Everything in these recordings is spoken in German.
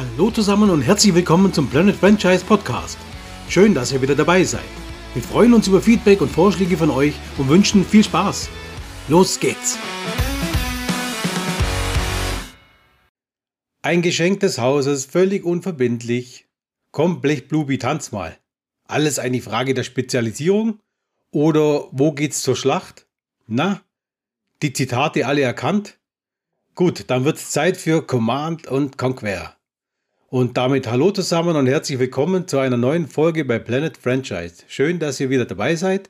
Hallo zusammen und herzlich willkommen zum Planet Franchise Podcast. Schön, dass ihr wieder dabei seid. Wir freuen uns über Feedback und Vorschläge von euch und wünschen viel Spaß. Los geht's! Ein Geschenk des Hauses, völlig unverbindlich. Komm, Blechblubi, tanz mal. Alles eine Frage der Spezialisierung? Oder wo geht's zur Schlacht? Na, die Zitate alle erkannt? Gut, dann wird's Zeit für Command und Conquer. Und damit hallo zusammen und herzlich willkommen zu einer neuen Folge bei Planet Franchise. Schön, dass ihr wieder dabei seid.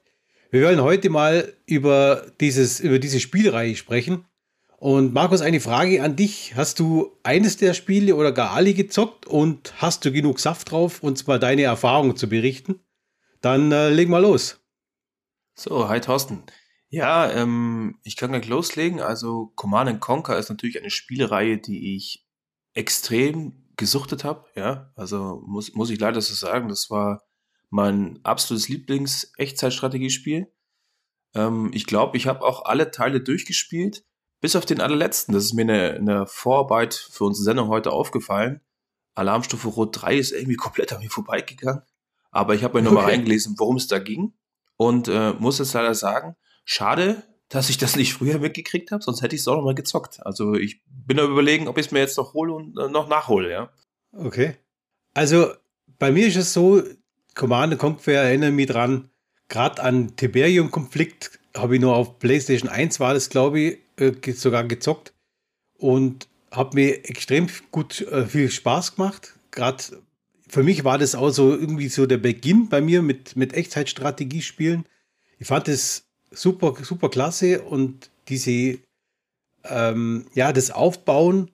Wir wollen heute mal über, dieses, über diese Spielreihe sprechen. Und Markus, eine Frage an dich. Hast du eines der Spiele oder gar alle gezockt und hast du genug Saft drauf, uns mal deine Erfahrungen zu berichten? Dann äh, legen wir los. So, hi Thorsten. Ja, ähm, ich kann gleich loslegen. Also Command Conquer ist natürlich eine Spielreihe, die ich extrem gesuchtet habe, ja. Also muss, muss ich leider so sagen, das war mein absolutes Lieblings-Echtzeitstrategiespiel. Ähm, ich glaube, ich habe auch alle Teile durchgespielt, bis auf den allerletzten. Das ist mir eine, eine Vorarbeit für unsere Sendung heute aufgefallen. Alarmstufe Rot 3 ist irgendwie komplett an mir vorbeigegangen. Aber ich habe mir nochmal okay. reingelesen, worum es da ging. Und äh, muss jetzt leider sagen, schade, dass ich das nicht früher mitgekriegt habe, sonst hätte ich es auch noch mal gezockt. Also ich bin da überlegen, ob ich es mir jetzt noch hole und äh, noch nachhole, ja. Okay. Also bei mir ist es so, Command Conquer erinnert mich dran, gerade an Tiberium-Konflikt habe ich nur auf PlayStation 1 war das, glaube ich, äh, sogar gezockt und habe mir extrem gut äh, viel Spaß gemacht. Gerade für mich war das auch so irgendwie so der Beginn bei mir mit, mit Echtzeitstrategiespielen. Ich fand es super, super klasse und diese, ähm, ja, das Aufbauen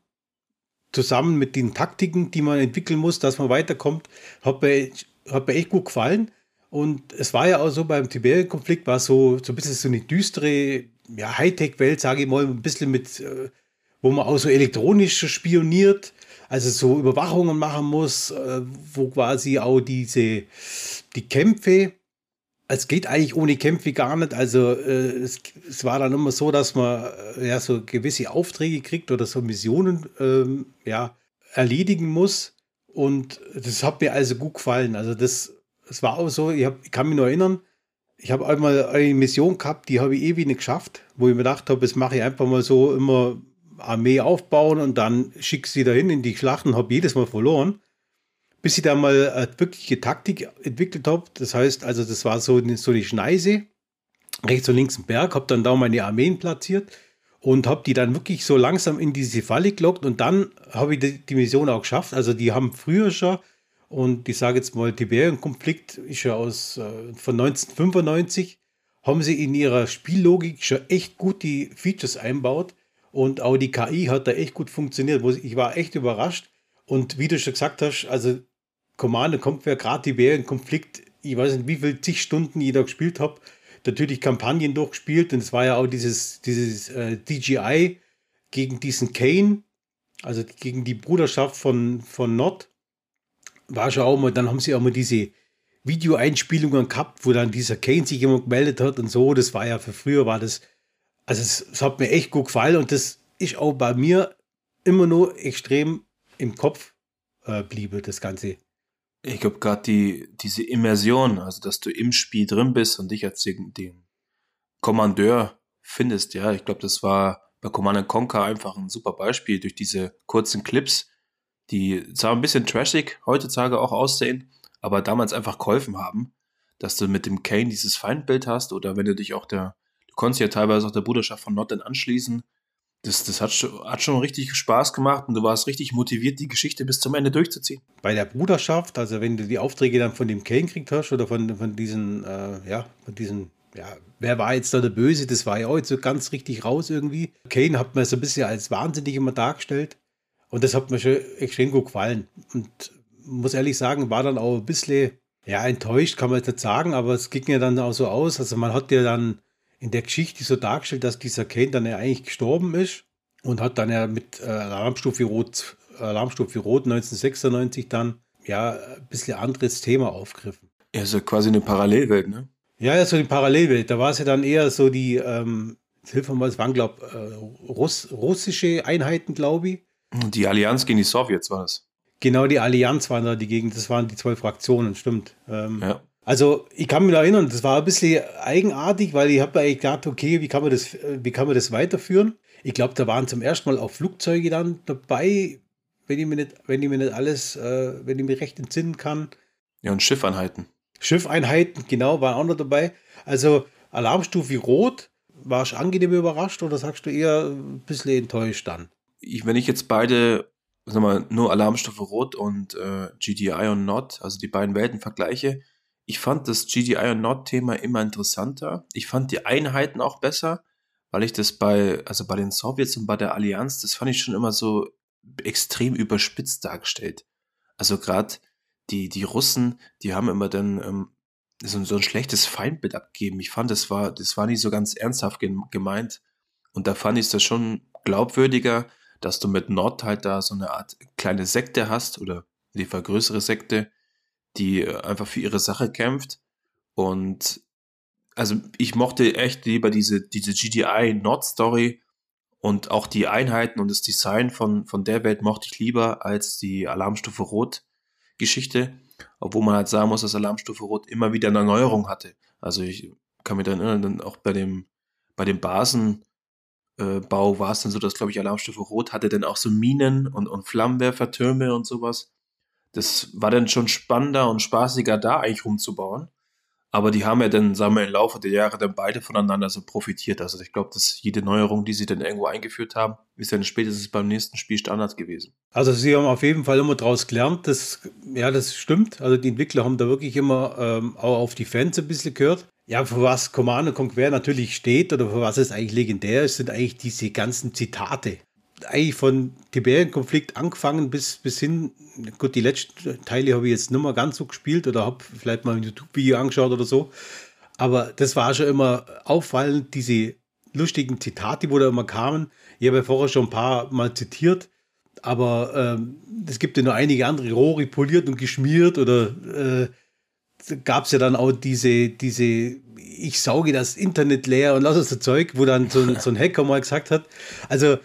zusammen mit den Taktiken, die man entwickeln muss, dass man weiterkommt, hat mir, hat mir echt gut gefallen. Und es war ja auch so beim Tiberian-Konflikt, war so, so ein bisschen so eine düstere ja, Hightech-Welt, sage ich mal, ein bisschen mit, äh, wo man auch so elektronisch spioniert, also so Überwachungen machen muss, äh, wo quasi auch diese, die Kämpfe es geht eigentlich ohne Kämpfe gar nicht. Also äh, es, es, war dann immer so, dass man äh, ja so gewisse Aufträge kriegt oder so Missionen ähm, ja, erledigen muss. Und das hat mir also gut gefallen. Also das, das war auch so, ich, hab, ich kann mich nur erinnern, ich habe einmal eine Mission gehabt, die habe ich ewig nicht geschafft, wo ich mir gedacht habe, das mache ich einfach mal so immer Armee aufbauen und dann schicke sie dahin in die Schlachten, habe jedes Mal verloren bis ich da mal äh, wirkliche Taktik entwickelt habe. Das heißt, also das war so so eine Schneise, rechts und links ein Berg, habe dann da meine Armeen platziert und habe die dann wirklich so langsam in diese Falle gelockt und dann habe ich die, die, Mission auch geschafft. Also die haben früher schon und ich sage jetzt mal, Tiberian-Konflikt ist ja aus äh, von 1995, haben sie in ihrer Spiellogik schon echt gut die Features einbaut und auch die KI hat da echt gut funktioniert. Ich war echt überrascht. Und wie du schon gesagt hast, also Command Conquer, gerade die Bärenkonflikt, ich weiß nicht, wie viele zig Stunden ich da gespielt habe, natürlich Kampagnen durchgespielt und es war ja auch dieses, dieses äh, DGI gegen diesen Kane, also gegen die Bruderschaft von, von Nord, war schon auch mal, dann haben sie auch mal diese Videoeinspielungen gehabt, wo dann dieser Kane sich immer gemeldet hat und so, das war ja für früher war das, also es, es hat mir echt gut gefallen und das ist auch bei mir immer nur extrem im Kopf äh, bliebe, das Ganze. Ich glaube, gerade die, diese Immersion, also dass du im Spiel drin bist und dich als den, den Kommandeur findest, ja, ich glaube, das war bei Command Conquer einfach ein super Beispiel durch diese kurzen Clips, die zwar ein bisschen trashig heutzutage auch aussehen, aber damals einfach geholfen haben, dass du mit dem Kane dieses Feindbild hast oder wenn du dich auch der, du konntest ja teilweise auch der Bruderschaft von Norden anschließen, das, das hat, hat schon richtig Spaß gemacht und du warst richtig motiviert, die Geschichte bis zum Ende durchzuziehen. Bei der Bruderschaft, also wenn du die Aufträge dann von dem Kane kriegt hast oder von, von diesen, äh, ja, von diesen, ja, wer war jetzt da der Böse, das war ja auch jetzt so ganz richtig raus irgendwie. Kane hat man so ein bisschen als wahnsinnig immer dargestellt und das hat mir schon extrem gut gefallen und muss ehrlich sagen, war dann auch ein bisschen, ja, enttäuscht, kann man jetzt nicht sagen, aber es ging ja dann auch so aus, also man hat ja dann in der Geschichte so dargestellt, dass dieser Kane dann ja eigentlich gestorben ist und hat dann ja mit äh, Alarmstufe Rot, Alarmstufe Rot 1996 dann ja ein bisschen anderes Thema aufgriffen. Ja, ja quasi eine Parallelwelt, ne? Ja, ja, so eine Parallelwelt. Da war es ja dann eher so die, ähm, hilf mir mal, es waren, glaube ich, äh, Russ, russische Einheiten, glaube ich. Die Allianz gegen die Sowjets war das. Genau, die Allianz waren da die Gegend, das waren die zwei Fraktionen, stimmt. Ähm, ja. Also ich kann mich erinnern, das war ein bisschen eigenartig, weil ich habe eigentlich gedacht, okay, wie kann man das, wie kann man das weiterführen? Ich glaube, da waren zum ersten Mal auch Flugzeuge dann dabei, wenn ich mir nicht, wenn ich mir nicht alles, äh, wenn ich mir recht entsinnen kann. Ja, und Schiffeinheiten. Schiffeinheiten, genau, waren auch noch dabei. Also Alarmstufe Rot, warst du angenehm überrascht oder sagst du eher ein bisschen enttäuscht dann? Ich, wenn ich jetzt beide, sag mal, nur Alarmstufe Rot und äh, GDI und Not, also die beiden Welten vergleiche, ich fand das GDI und Nord-Thema immer interessanter. Ich fand die Einheiten auch besser, weil ich das bei, also bei den Sowjets und bei der Allianz, das fand ich schon immer so extrem überspitzt dargestellt. Also gerade die, die Russen, die haben immer dann ähm, so, so ein schlechtes Feindbild abgegeben. Ich fand, das war, das war nicht so ganz ernsthaft gemeint. Und da fand ich das schon glaubwürdiger, dass du mit Nord halt da so eine Art kleine Sekte hast oder die vergrößere Sekte, die äh, einfach für ihre Sache kämpft. Und also ich mochte echt lieber diese, diese GDI Nord Story und auch die Einheiten und das Design von, von der Welt mochte ich lieber als die Alarmstufe Rot Geschichte. Obwohl man halt sagen muss, dass Alarmstufe Rot immer wieder eine Erneuerung hatte. Also ich kann mich dann erinnern, dann auch bei dem, bei dem Basenbau äh, war es dann so, dass, glaube ich, Alarmstufe Rot hatte dann auch so Minen und, und Flammenwerfertürme und sowas das war dann schon spannender und spaßiger, da eigentlich rumzubauen. Aber die haben ja dann, sagen wir, im Laufe der Jahre dann beide voneinander so profitiert. Also ich glaube, dass jede Neuerung, die sie dann irgendwo eingeführt haben, ist dann spätestens beim nächsten Spiel Standard gewesen. Also sie haben auf jeden Fall immer daraus gelernt, dass, ja, das stimmt. Also die Entwickler haben da wirklich immer ähm, auch auf die Fans ein bisschen gehört. Ja, für was Command Conquer natürlich steht oder für was es eigentlich legendär ist, sind eigentlich diese ganzen Zitate eigentlich von Tiberian-Konflikt angefangen bis, bis hin, gut, die letzten Teile habe ich jetzt nicht mehr ganz so gespielt oder habe vielleicht mal ein YouTube-Video angeschaut oder so. Aber das war schon immer auffallend, diese lustigen Zitate, wo da immer kamen. Ich habe ja vorher schon ein paar Mal zitiert, aber ähm, es gibt ja noch einige andere, Rohre poliert und geschmiert oder äh, gab es ja dann auch diese, diese, ich sauge das Internet leer und lass das Zeug, wo dann so, so ein Hacker mal gesagt hat. Also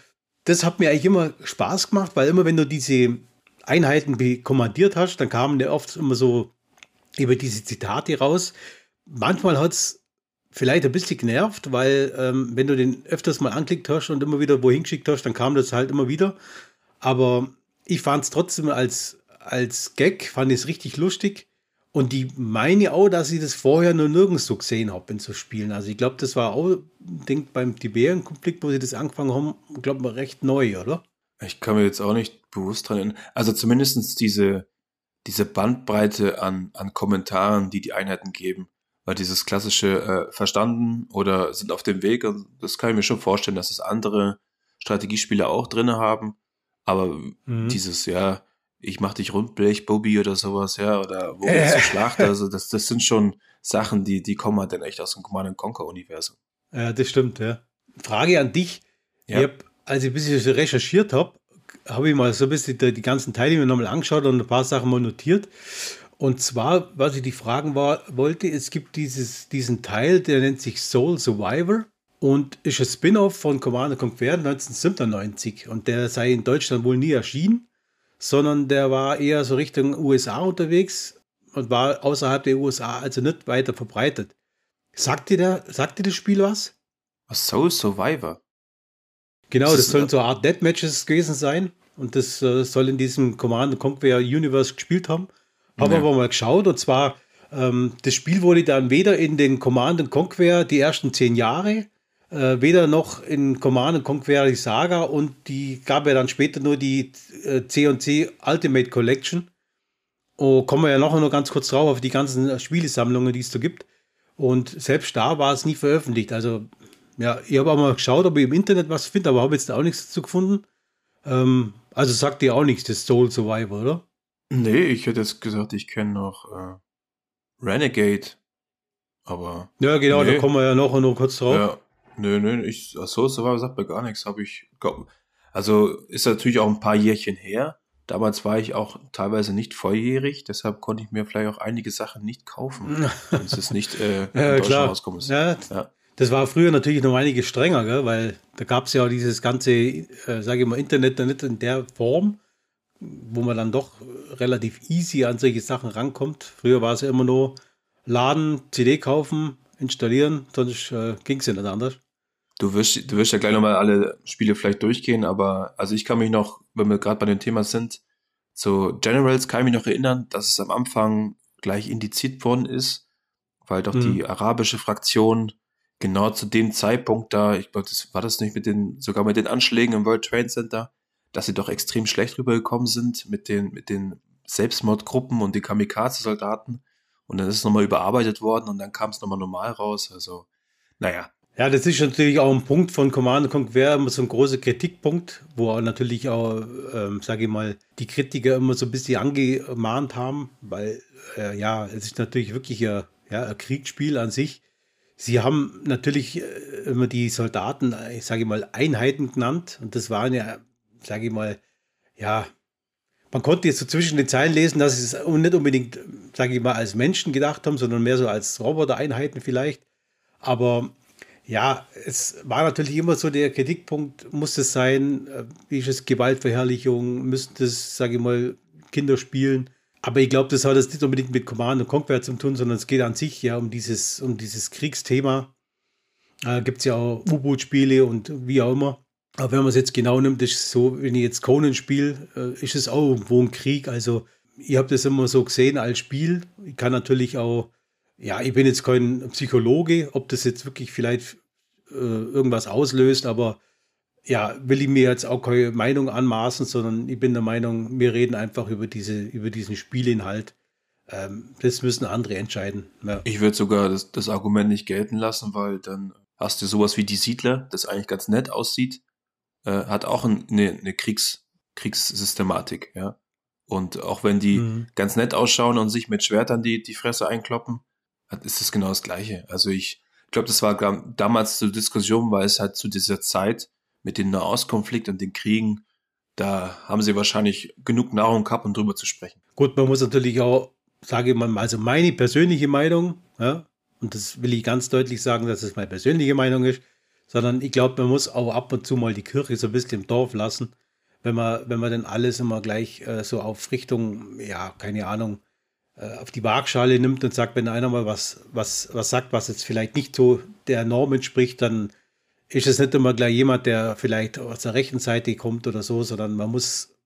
das hat mir eigentlich immer Spaß gemacht, weil immer wenn du diese Einheiten kommandiert hast, dann kamen ja oft immer so über diese Zitate raus. Manchmal hat es vielleicht ein bisschen genervt, weil ähm, wenn du den öfters mal anklickt hast und immer wieder wohin geschickt hast, dann kam das halt immer wieder. Aber ich fand es trotzdem als, als Gag, fand es richtig lustig. Und die meine auch, dass ich das vorher nur nirgends so gesehen habe in so Spielen. Also ich glaube, das war auch, denk beim Tiberian-Konflikt, wo sie das angefangen haben, glaube ich, recht neu, oder? Ich kann mir jetzt auch nicht bewusst dran erinnern. Also zumindest diese, diese Bandbreite an, an Kommentaren, die die Einheiten geben. Weil dieses klassische äh, verstanden oder sind auf dem Weg, das kann ich mir schon vorstellen, dass es andere Strategiespiele auch drin haben. Aber mhm. dieses, ja, ich mach dich rundblech, Bobby oder sowas, ja, oder wo geht's zur Schlacht, also das, das sind schon Sachen, die, die kommen halt dann echt aus dem Command Conquer Universum. Ja, das stimmt, ja. Frage an dich. Ja. Ich hab, als ich ein bisschen recherchiert habe, habe ich mal so ein bisschen die, die ganzen Teile mir nochmal angeschaut und ein paar Sachen mal notiert. Und zwar, was ich die fragen war, wollte, es gibt dieses, diesen Teil, der nennt sich Soul Survivor und ist ein Spin-off von Command Conquer 1997 und der sei in Deutschland wohl nie erschienen sondern der war eher so Richtung USA unterwegs und war außerhalb der USA also nicht weiter verbreitet. Sagt dir, der, sagt dir das Spiel was? Soul Survivor. Genau, das, das sollen so eine Art Deathmatches gewesen sein und das äh, soll in diesem Command Conquer Universe gespielt haben. Haben ja. aber mal geschaut und zwar ähm, das Spiel wurde dann weder in den Command Conquer die ersten zehn Jahre äh, weder noch in Command Conquer die Saga und die gab ja dann später nur die äh, C&C Ultimate Collection. Oh, kommen wir ja noch, noch ganz kurz drauf auf die ganzen Spielesammlungen, die es da gibt. Und selbst da war es nie veröffentlicht. Also, ja, ich habe auch mal geschaut, ob ich im Internet was finde, aber habe jetzt auch nichts dazu gefunden. Ähm, also sagt dir auch nichts, das Soul Survivor, oder? Nee, ich hätte jetzt gesagt, ich kenne noch äh, Renegade. Aber. Ja, genau, nee. da kommen wir ja noch, noch kurz drauf. Ja. Nö, nö, ich, so, war sagt mir gar nichts, habe ich, also ist natürlich auch ein paar Jährchen her. Damals war ich auch teilweise nicht volljährig, deshalb konnte ich mir vielleicht auch einige Sachen nicht kaufen, wenn es nicht äh, in ja, Deutschland rauskommt. Ja, ja, Das war früher natürlich noch einige strenger, gell? weil da gab es ja auch dieses ganze, äh, sage ich mal, Internet nicht in der Form. wo man dann doch relativ easy an solche Sachen rankommt. Früher war es ja immer nur laden, CD kaufen, installieren, sonst äh, ging es ja nicht anders. Du wirst, du wirst ja gleich nochmal alle Spiele vielleicht durchgehen, aber also ich kann mich noch, wenn wir gerade bei dem Thema sind, zu Generals kann ich mich noch erinnern, dass es am Anfang gleich indiziert worden ist, weil doch mhm. die arabische Fraktion genau zu dem Zeitpunkt da, ich glaube, das war das nicht mit den, sogar mit den Anschlägen im World Trade Center, dass sie doch extrem schlecht rübergekommen sind mit den, mit den Selbstmordgruppen und die Kamikaze-Soldaten. Und dann ist es nochmal überarbeitet worden und dann kam es nochmal normal raus. Also, naja, ja, das ist natürlich auch ein Punkt von Command Conquer, immer so ein großer Kritikpunkt, wo natürlich auch, ähm, sage ich mal, die Kritiker immer so ein bisschen angemahnt haben, weil äh, ja, es ist natürlich wirklich ein, ja, ein Kriegsspiel an sich. Sie haben natürlich äh, immer die Soldaten, ich sage mal, Einheiten genannt und das waren ja, sage ich mal, ja, man konnte jetzt so zwischen den Zeilen lesen, dass sie es nicht unbedingt, sage ich mal, als Menschen gedacht haben, sondern mehr so als Roboter-Einheiten vielleicht. Aber ja, es war natürlich immer so der Kritikpunkt, muss es sein, wie ist es Gewaltverherrlichung, müssten das, sage ich mal, Kinder spielen. Aber ich glaube, das hat jetzt nicht unbedingt mit Command und Conquer zu tun, sondern es geht an sich ja um dieses, um dieses Kriegsthema. Äh, Gibt es ja auch U-Boot-Spiele und wie auch immer. Aber wenn man es jetzt genau nimmt, ist es so, wenn ich jetzt Conan spiele, äh, ist es auch irgendwo ein Krieg. Also ich habe das immer so gesehen als Spiel. Ich kann natürlich auch, ja, ich bin jetzt kein Psychologe, ob das jetzt wirklich vielleicht äh, irgendwas auslöst, aber ja, will ich mir jetzt auch keine Meinung anmaßen, sondern ich bin der Meinung, wir reden einfach über, diese, über diesen Spielinhalt. Ähm, das müssen andere entscheiden. Ja. Ich würde sogar das, das Argument nicht gelten lassen, weil dann hast du sowas wie die Siedler, das eigentlich ganz nett aussieht, äh, hat auch ein, eine, eine Kriegs, Kriegssystematik, ja. Und auch wenn die mhm. ganz nett ausschauen und sich mit Schwertern die, die Fresse einkloppen, ist das genau das Gleiche. Also ich, ich glaube, das war damals zur Diskussion, weil es halt zu dieser Zeit mit dem Nahostkonflikt und den Kriegen, da haben sie wahrscheinlich genug Nahrung gehabt, um drüber zu sprechen. Gut, man muss natürlich auch, sage ich mal, also meine persönliche Meinung, ja, und das will ich ganz deutlich sagen, dass es meine persönliche Meinung ist, sondern ich glaube, man muss auch ab und zu mal die Kirche so ein bisschen im Dorf lassen, wenn man, wenn man dann alles immer gleich äh, so auf Richtung, ja, keine Ahnung, äh, auf die Waagschale nimmt und sagt, wenn einer mal was, was, was sagt, was jetzt vielleicht nicht so der Norm entspricht, dann ist es nicht immer gleich jemand, der vielleicht aus der rechten Seite kommt oder so, sondern man muss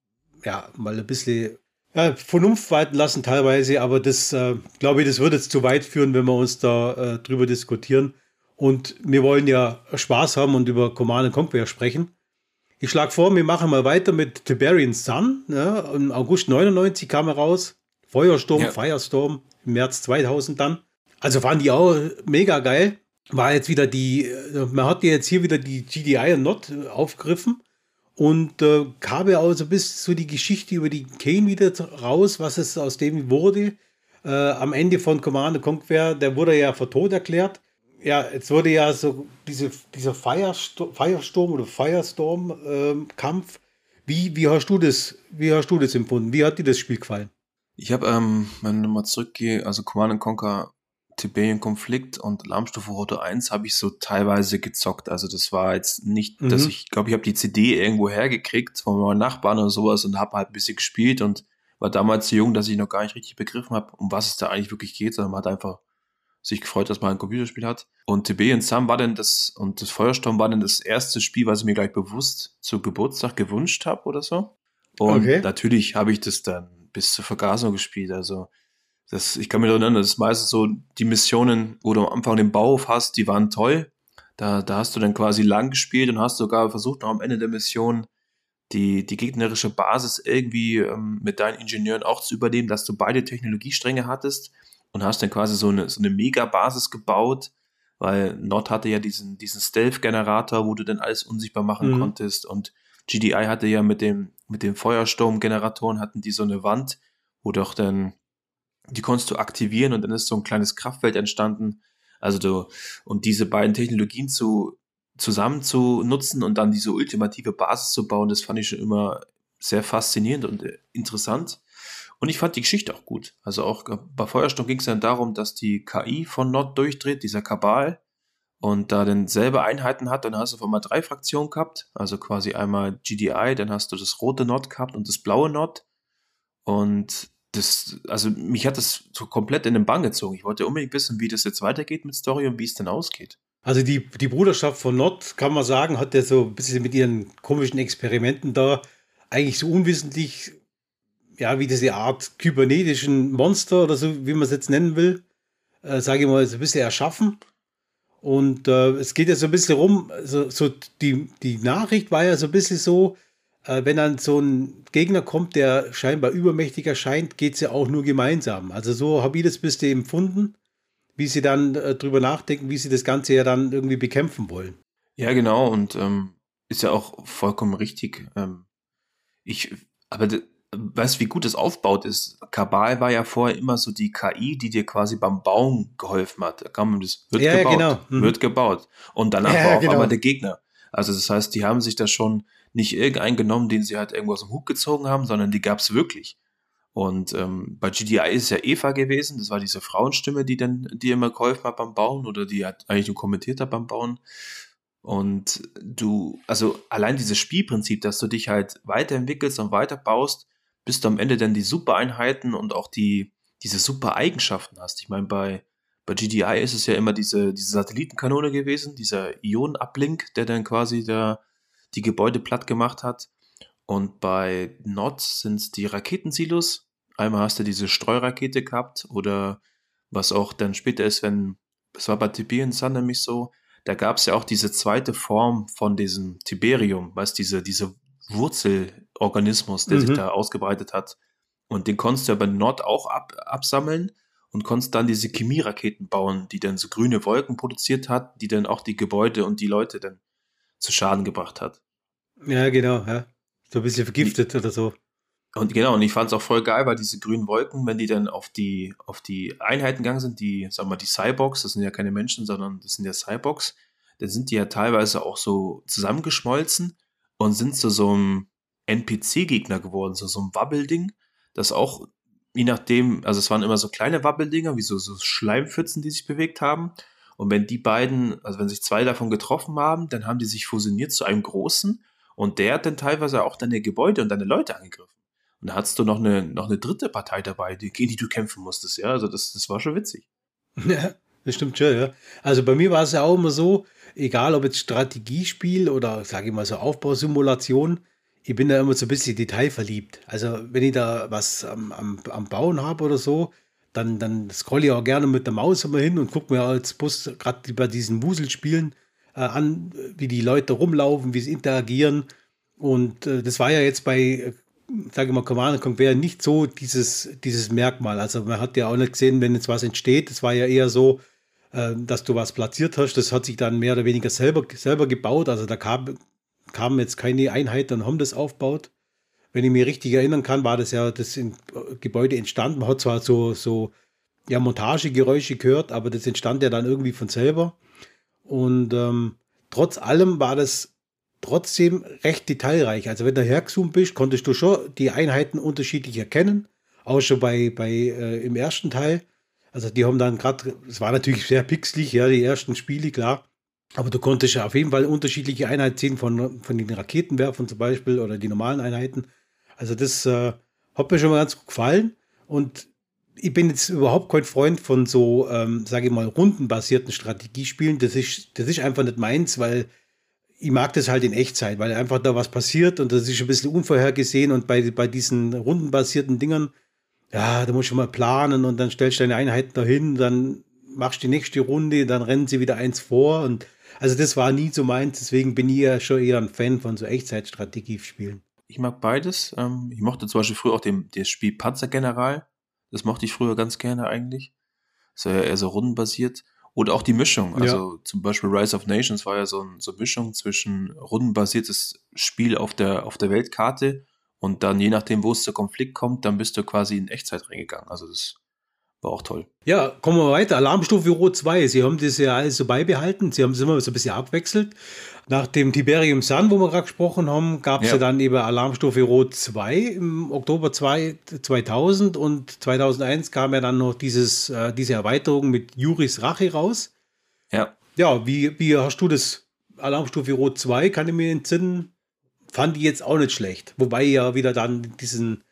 ja mal ein bisschen ja, Vernunft walten lassen teilweise, aber das äh, glaube ich, das würde jetzt zu weit führen, wenn wir uns da äh, drüber diskutieren. Und wir wollen ja Spaß haben und über Command Conquer sprechen. Ich schlage vor, wir machen mal weiter mit Tiberian Sun. Ja, Im August 99 kam er raus. Feuersturm, ja. Firestorm im März 2000 dann. Also waren die auch mega geil. War jetzt wieder die, man hat jetzt hier wieder die GDI und Not aufgegriffen und äh, kam ja auch so bis zu die Geschichte über die Kane wieder raus, was es aus dem wurde. Äh, am Ende von Command Conquer, der wurde ja für tot erklärt. Ja, jetzt wurde ja so diese, dieser Firestorm, Firestorm oder Firestorm-Kampf. Ähm, wie, wie hast du das, wie hast du das empfunden? Wie hat dir das Spiel gefallen? Ich habe, ähm, wenn ich nochmal zurückgehe, also Command Conquer Tiberian Konflikt und Alarmstufe Roto 1 habe ich so teilweise gezockt. Also das war jetzt nicht, mhm. dass ich glaube, ich habe die CD irgendwo hergekriegt von meinem Nachbarn oder sowas und habe halt ein bisschen gespielt und war damals so jung, dass ich noch gar nicht richtig begriffen habe, um was es da eigentlich wirklich geht, sondern man hat einfach sich gefreut, dass man ein Computerspiel hat. Und Tiberian Sun war denn das, und das Feuersturm war denn das erste Spiel, was ich mir gleich bewusst zu Geburtstag gewünscht habe oder so. Und okay. natürlich habe ich das dann bis zur Vergasung gespielt. Also das, ich kann mich erinnern, das ist meistens so die Missionen, wo du am Anfang den Bauhof hast, die waren toll. Da, da hast du dann quasi lang gespielt und hast sogar versucht, noch am Ende der Mission die, die gegnerische Basis irgendwie ähm, mit deinen Ingenieuren auch zu übernehmen, dass du beide Technologiestränge hattest und hast dann quasi so eine, so eine Mega-Basis gebaut, weil Nord hatte ja diesen, diesen Stealth-Generator, wo du dann alles unsichtbar machen mhm. konntest und GDI hatte ja mit dem, mit den Feuersturm-Generatoren hatten die so eine Wand, wo doch dann, die konntest du aktivieren und dann ist so ein kleines Kraftfeld entstanden. Also du, und diese beiden Technologien zu, zusammen zu nutzen und dann diese ultimative Basis zu bauen, das fand ich schon immer sehr faszinierend und äh, interessant. Und ich fand die Geschichte auch gut. Also auch bei Feuersturm ging es dann darum, dass die KI von Nord durchdreht, dieser Kabal. und da dann selber Einheiten hat, dann hast du auf einmal drei Fraktionen gehabt, also quasi einmal GDI, dann hast du das rote Not gehabt und das blaue Not und das, also mich hat das so komplett in den Bann gezogen. Ich wollte unbedingt wissen, wie das jetzt weitergeht mit Story und wie es denn ausgeht. Also die, die Bruderschaft von Nord, kann man sagen, hat ja so ein bisschen mit ihren komischen Experimenten da eigentlich so unwissentlich, ja, wie diese Art kybernetischen Monster oder so, wie man es jetzt nennen will, äh, sage ich mal, so ein bisschen erschaffen. Und äh, es geht ja so ein bisschen rum, so, so die, die Nachricht war ja so ein bisschen so, äh, wenn dann so ein Gegner kommt, der scheinbar übermächtig erscheint, geht es ja auch nur gemeinsam. Also so habe ich das bisher empfunden, wie sie dann äh, drüber nachdenken, wie sie das Ganze ja dann irgendwie bekämpfen wollen. Ja, genau, und ähm, ist ja auch vollkommen richtig. Ähm, ich, aber weißt du, wie gut das aufbaut ist? Kabal war ja vorher immer so die KI, die dir quasi beim Bauen geholfen hat. Da kam das wird ja, gebaut, genau. mhm. wird gebaut. Und danach ja, war auf genau. einmal der Gegner. Also das heißt, die haben sich da schon nicht irgendeinen genommen, den sie halt irgendwo aus dem Hut gezogen haben, sondern die gab es wirklich. Und ähm, bei GDI ist es ja Eva gewesen, das war diese Frauenstimme, die dann, die immer geholfen hat beim Bauen oder die hat eigentlich nur kommentiert hat beim Bauen. Und du, also allein dieses Spielprinzip, dass du dich halt weiterentwickelst und weiterbaust, bis du am Ende dann die Super-Einheiten und auch die, diese Super-Eigenschaften hast. Ich meine, bei, bei GDI ist es ja immer diese, diese Satellitenkanone gewesen, dieser Ionenablink, der dann quasi da die Gebäude platt gemacht hat. Und bei Nord sind es die Raketensilos. Einmal hast du diese Streurakete gehabt oder was auch dann später ist, wenn, es war bei Tiberian Sun nämlich so, da gab es ja auch diese zweite Form von diesem Tiberium, weißt diese, diese Wurzelorganismus, der mhm. sich da ausgebreitet hat. Und den konntest du ja bei Nord auch ab, absammeln und konntest dann diese Chemieraketen bauen, die dann so grüne Wolken produziert hat, die dann auch die Gebäude und die Leute dann zu Schaden gebracht hat. Ja, genau, ja. So ein bisschen vergiftet die, oder so. Und genau, und ich fand es auch voll geil, weil diese grünen Wolken, wenn die dann auf die, auf die Einheiten gegangen sind, die, sagen wir mal, die Cyborgs, das sind ja keine Menschen, sondern das sind ja Cyborgs, dann sind die ja teilweise auch so zusammengeschmolzen und sind zu so einem NPC-Gegner geworden, so, so ein Wabbelding, das auch, je nachdem, also es waren immer so kleine Wabbeldinger, wie so, so Schleimpfützen, die sich bewegt haben. Und wenn die beiden, also wenn sich zwei davon getroffen haben, dann haben die sich fusioniert zu einem großen und der hat dann teilweise auch deine Gebäude und deine Leute angegriffen. Und da hattest du noch eine, noch eine dritte Partei dabei, gegen die du kämpfen musstest, ja. Also das, das war schon witzig. Ja, das stimmt schon, ja. Also bei mir war es ja auch immer so, egal ob jetzt Strategiespiel oder, sage ich mal, so Aufbausimulation, ich bin da immer so ein bisschen detailverliebt. Also wenn ich da was am, am, am Bauen habe oder so, dann, dann scrolle ich auch gerne mit der Maus immer hin und gucke mir als Bus gerade bei diesen Wuselspielen äh, an, wie die Leute rumlaufen, wie sie interagieren. Und äh, das war ja jetzt bei, äh, sage ich mal, Command Conquer nicht so dieses, dieses Merkmal. Also man hat ja auch nicht gesehen, wenn jetzt was entsteht. Das war ja eher so, äh, dass du was platziert hast. Das hat sich dann mehr oder weniger selber, selber gebaut. Also da kam, kamen jetzt keine Einheiten und haben das aufgebaut. Wenn ich mich richtig erinnern kann, war das ja das äh, Gebäude entstanden. Man hat zwar so, so ja, Montagegeräusche gehört, aber das entstand ja dann irgendwie von selber. Und ähm, trotz allem war das trotzdem recht detailreich. Also wenn du hergezoomt bist, konntest du schon die Einheiten unterschiedlich erkennen. Auch schon bei, bei äh, im ersten Teil. Also die haben dann gerade, es war natürlich sehr pixelig, ja, die ersten Spiele, klar. Aber du konntest ja auf jeden Fall unterschiedliche Einheiten sehen von, von den Raketenwerfern zum Beispiel oder die normalen Einheiten. Also das äh, hat mir schon mal ganz gut gefallen. Und ich bin jetzt überhaupt kein Freund von so, ähm, sage ich mal, rundenbasierten Strategiespielen. Das ist, das ist einfach nicht meins, weil ich mag das halt in Echtzeit, weil einfach da was passiert und das ist ein bisschen unvorhergesehen und bei, bei diesen rundenbasierten Dingern, ja, da musst du mal planen und dann stellst du deine Einheiten dahin, dann machst du die nächste Runde, dann rennen sie wieder eins vor und also das war nie so meins, deswegen bin ich ja schon eher ein Fan von so Echtzeitstrategiespielen. Ich mag beides. Ähm, ich mochte zum Beispiel früher auch dem, das Spiel Panzergeneral. Das mochte ich früher ganz gerne eigentlich. Das war ja eher so rundenbasiert. Oder auch die Mischung. Also ja. zum Beispiel Rise of Nations war ja so, ein, so eine Mischung zwischen rundenbasiertes Spiel auf der, auf der Weltkarte und dann je nachdem, wo es zu Konflikt kommt, dann bist du quasi in Echtzeit reingegangen. Also das war auch toll. Ja, kommen wir weiter. Alarmstufe Rot 2. Sie haben das ja alles so beibehalten. Sie haben es immer so ein bisschen abwechselt. Nach dem Tiberium Sun, wo wir gerade gesprochen haben, gab es ja. ja. dann eben Alarmstufe Rot 2 im Oktober 2, 2000 und 2001 kam ja dann noch dieses, äh, diese Erweiterung mit Juris Rache raus. Ja. Ja, wie, wie hast du das? Alarmstufe Rot 2 kann ich mir entsinnen. Fand ich jetzt auch nicht schlecht. Wobei ja wieder dann diesen,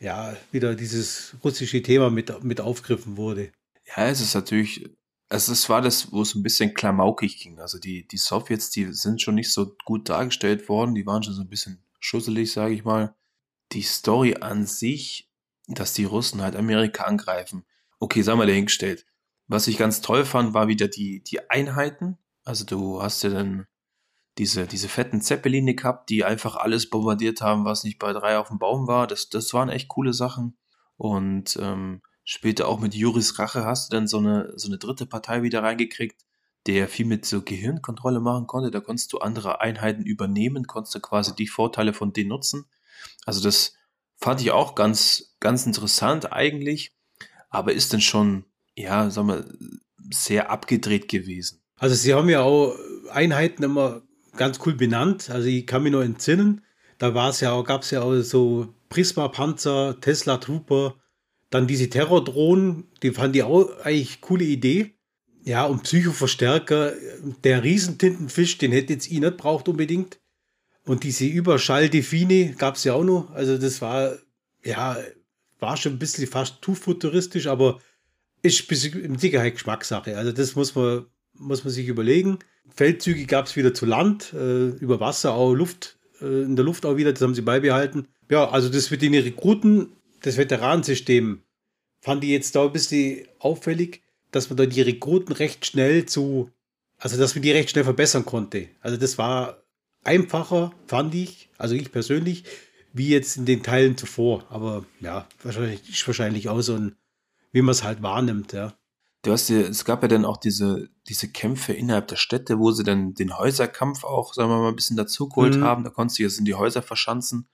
ja, wieder dieses russische Thema mit, mit aufgriffen wurde. Ja, es ist natürlich, also es war das, wo es ein bisschen klamaukig ging. Also die, die Sowjets, die sind schon nicht so gut dargestellt worden, die waren schon so ein bisschen schusselig, sage ich mal. Die Story an sich, dass die Russen halt Amerika angreifen, okay, sagen wir dahingestellt. Was ich ganz toll fand, war wieder die, die Einheiten. Also du hast ja dann diese, diese fetten Zeppeline gehabt, die einfach alles bombardiert haben, was nicht bei drei auf dem Baum war. Das, das waren echt coole Sachen. Und ähm, später auch mit Juris Rache hast du dann so eine, so eine dritte Partei wieder reingekriegt, der viel mit so Gehirnkontrolle machen konnte. Da konntest du andere Einheiten übernehmen, konntest du quasi die Vorteile von denen nutzen. Also das fand ich auch ganz, ganz interessant eigentlich, aber ist dann schon, ja, sagen wir, sehr abgedreht gewesen. Also sie haben ja auch Einheiten immer ganz cool benannt. Also ich kann mich noch entsinnen. Da war es ja auch, gab es ja auch so Prisma-Panzer, Tesla-Trooper, dann diese Terrordrohnen, die fand ich auch eigentlich coole Idee. Ja, und Psychoverstärker, der Riesentintenfisch, den hätte jetzt ich nicht braucht unbedingt. Und diese Überschall-Delfine gab es ja auch noch. Also das war, ja, war schon ein bisschen fast zu futuristisch, aber ist mit Sicherheit Geschmackssache. Also das muss man, muss man sich überlegen. Feldzüge gab es wieder zu Land, äh, über Wasser, auch Luft, äh, in der Luft auch wieder, das haben sie beibehalten. Ja, also das mit den Rekruten, das Veteranensystem, fand ich jetzt da ein bisschen auffällig, dass man da die Rekruten recht schnell zu, also dass man die recht schnell verbessern konnte. Also das war einfacher, fand ich, also ich persönlich, wie jetzt in den Teilen zuvor. Aber ja, wahrscheinlich wahrscheinlich auch so ein, wie man es halt wahrnimmt, ja. Du hast ja, es gab ja dann auch diese, diese Kämpfe innerhalb der Städte, wo sie dann den Häuserkampf auch, sagen wir mal, ein bisschen dazugeholt mhm. haben. Da konntest du jetzt in die Häuser verschanzen.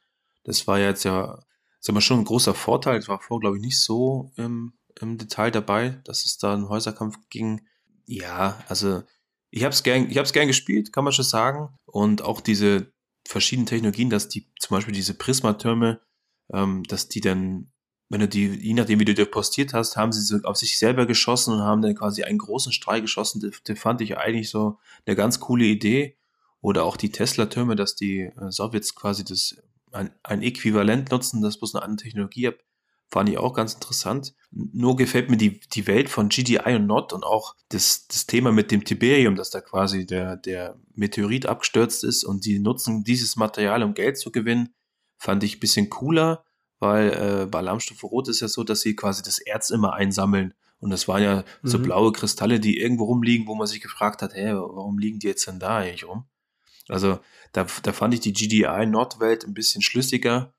Das war jetzt ja, sagen wir schon ein großer Vorteil. Das war vorher, glaube ich, nicht so im, im Detail dabei, dass es da einen Häuserkampf ging. Ja, also ich habe es gern, ich habe gern gespielt, kann man schon sagen. Und auch diese verschiedenen Technologien, dass die, zum Beispiel diese Prismatürme, ähm, dass die dann wenn du die, je nachdem, wie du dir postiert hast, haben sie so auf sich selber geschossen und haben dann quasi einen großen Strahl geschossen. Das, das fand ich eigentlich so eine ganz coole Idee. Oder auch die Tesla-Türme, dass die äh, Sowjets quasi das ein, ein Äquivalent nutzen, das bloß eine andere Technologie hat, fand ich auch ganz interessant. Nur gefällt mir die, die Welt von GDI und Not und auch das, das Thema mit dem Tiberium, dass da quasi der, der Meteorit abgestürzt ist und die nutzen dieses Material, um Geld zu gewinnen, fand ich ein bisschen cooler weil äh, bei Alarmstufe Rot ist ja so, dass sie quasi das Erz immer einsammeln. Und das waren ja mhm. so blaue Kristalle, die irgendwo rumliegen, wo man sich gefragt hat, hä, warum liegen die jetzt denn da eigentlich rum? Also da, da fand ich die GDI Nordwelt ein bisschen schlüssiger.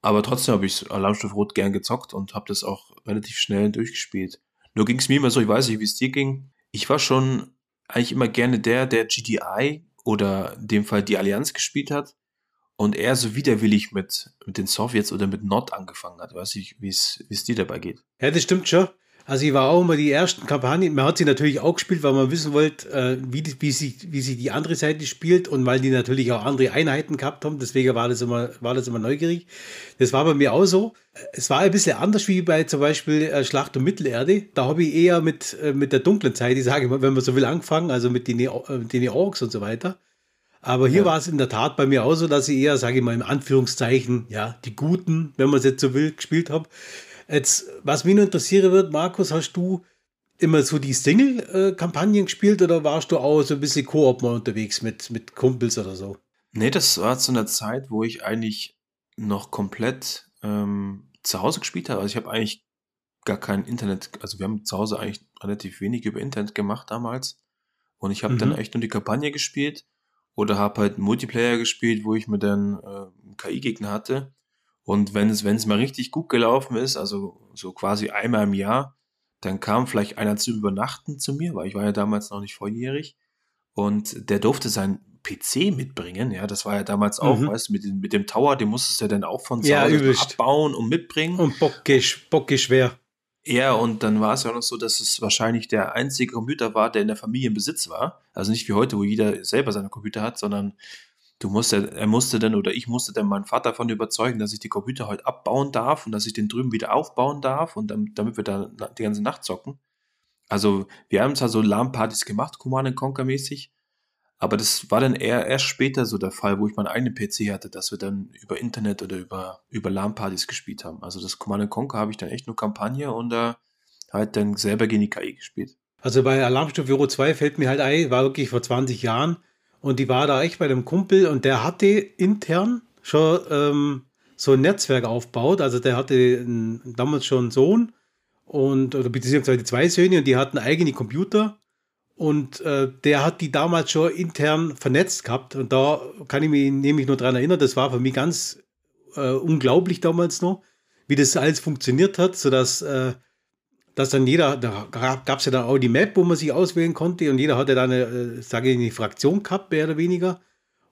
Aber trotzdem habe ich Alarmstufe Rot gern gezockt und habe das auch relativ schnell durchgespielt. Nur ging es mir immer so, ich weiß nicht, wie es dir ging. Ich war schon eigentlich immer gerne der, der GDI oder in dem Fall die Allianz gespielt hat und er so widerwillig mit, mit den Sowjets oder mit Nord angefangen hat. Weiß ich, wie es dir dabei geht. Ja, das stimmt schon. Also ich war auch immer die ersten Kampagnen, man hat sie natürlich auch gespielt, weil man wissen wollte, äh, wie, wie, sie, wie sie die andere Seite spielt und weil die natürlich auch andere Einheiten gehabt haben, deswegen war das immer, war das immer neugierig. Das war bei mir auch so. Es war ein bisschen anders wie bei zum Beispiel äh, Schlacht um Mittelerde. Da habe ich eher mit, äh, mit der dunklen Seite, ich sage mal, wenn man so will, angefangen, also mit den, den Orks und so weiter. Aber hier ja. war es in der Tat bei mir auch so, dass ich eher, sage ich mal, im Anführungszeichen, ja, die Guten, wenn man es jetzt so will, gespielt habe. Jetzt, was mich nur interessieren wird, Markus, hast du immer so die Single-Kampagnen gespielt oder warst du auch so ein bisschen Koop mal unterwegs mit, mit Kumpels oder so? Nee, das war zu einer Zeit, wo ich eigentlich noch komplett ähm, zu Hause gespielt habe. Also ich habe eigentlich gar kein Internet, also wir haben zu Hause eigentlich relativ wenig über Internet gemacht damals. Und ich habe mhm. dann echt nur die Kampagne gespielt oder habe halt Multiplayer gespielt, wo ich mir dann äh, KI-Gegner hatte. Und wenn es, wenn es mal richtig gut gelaufen ist, also so quasi einmal im Jahr, dann kam vielleicht einer zu übernachten zu mir, weil ich war ja damals noch nicht volljährig. Und der durfte sein PC mitbringen, ja, das war ja damals auch, mhm. weißt du, mit, mit dem Tower, den musstest du ja dann auch von zu ja, Hause abbauen und mitbringen. Und bockisch, bockisch schwer. Ja, und dann war es ja auch noch so, dass es wahrscheinlich der einzige Computer war, der in der Familie im Besitz war. Also nicht wie heute, wo jeder selber seine Computer hat, sondern du musste, er musste dann oder ich musste dann meinen Vater davon überzeugen, dass ich die Computer heute abbauen darf und dass ich den drüben wieder aufbauen darf und dann, damit wir da die ganze Nacht zocken. Also, wir haben zwar so LAN-Partys gemacht, Command Conquer mäßig, aber das war dann eher erst später so der Fall, wo ich meinen eigenen PC hatte, dass wir dann über Internet oder über, über LAN-Partys gespielt haben. Also das Command Conquer habe ich dann echt nur Kampagne und da halt dann selber gegen die KI gespielt. Also bei Alarmstufe Euro 2 fällt mir halt ein, war wirklich vor 20 Jahren und die war da echt bei einem Kumpel und der hatte intern schon ähm, so ein Netzwerk aufgebaut. Also der hatte einen, damals schon einen Sohn und oder beziehungsweise zwei Söhne und die hatten eigene Computer und äh, der hat die damals schon intern vernetzt gehabt und da kann ich mich nämlich nur daran erinnern, das war für mich ganz äh, unglaublich damals noch, wie das alles funktioniert hat, sodass äh, dass dann jeder, da gab es ja dann auch die Map, wo man sich auswählen konnte und jeder hatte dann eine, äh, sage ich, eine Fraktion gehabt, mehr oder weniger.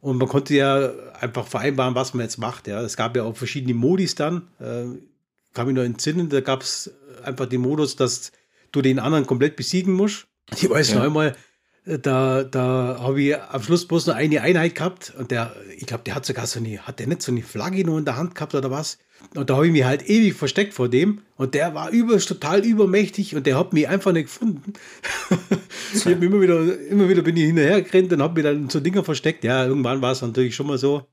Und man konnte ja einfach vereinbaren, was man jetzt macht. Ja. Es gab ja auch verschiedene Modis dann. Äh, kann mich nur entsinnen, da gab es einfach den Modus, dass du den anderen komplett besiegen musst. Ich weiß ja. noch einmal, äh, da, da habe ich am Schluss bloß noch eine Einheit gehabt und der, ich glaube, der hat sogar so eine, hat der nicht so eine Flagge nur in der Hand gehabt oder was? Und da habe ich mich halt ewig versteckt vor dem und der war über, total übermächtig und der hat mich einfach nicht gefunden. ich habe immer wieder, immer wieder bin ich hinterhergerannt und habe mich dann so Dinger versteckt. Ja, irgendwann war es natürlich schon mal so.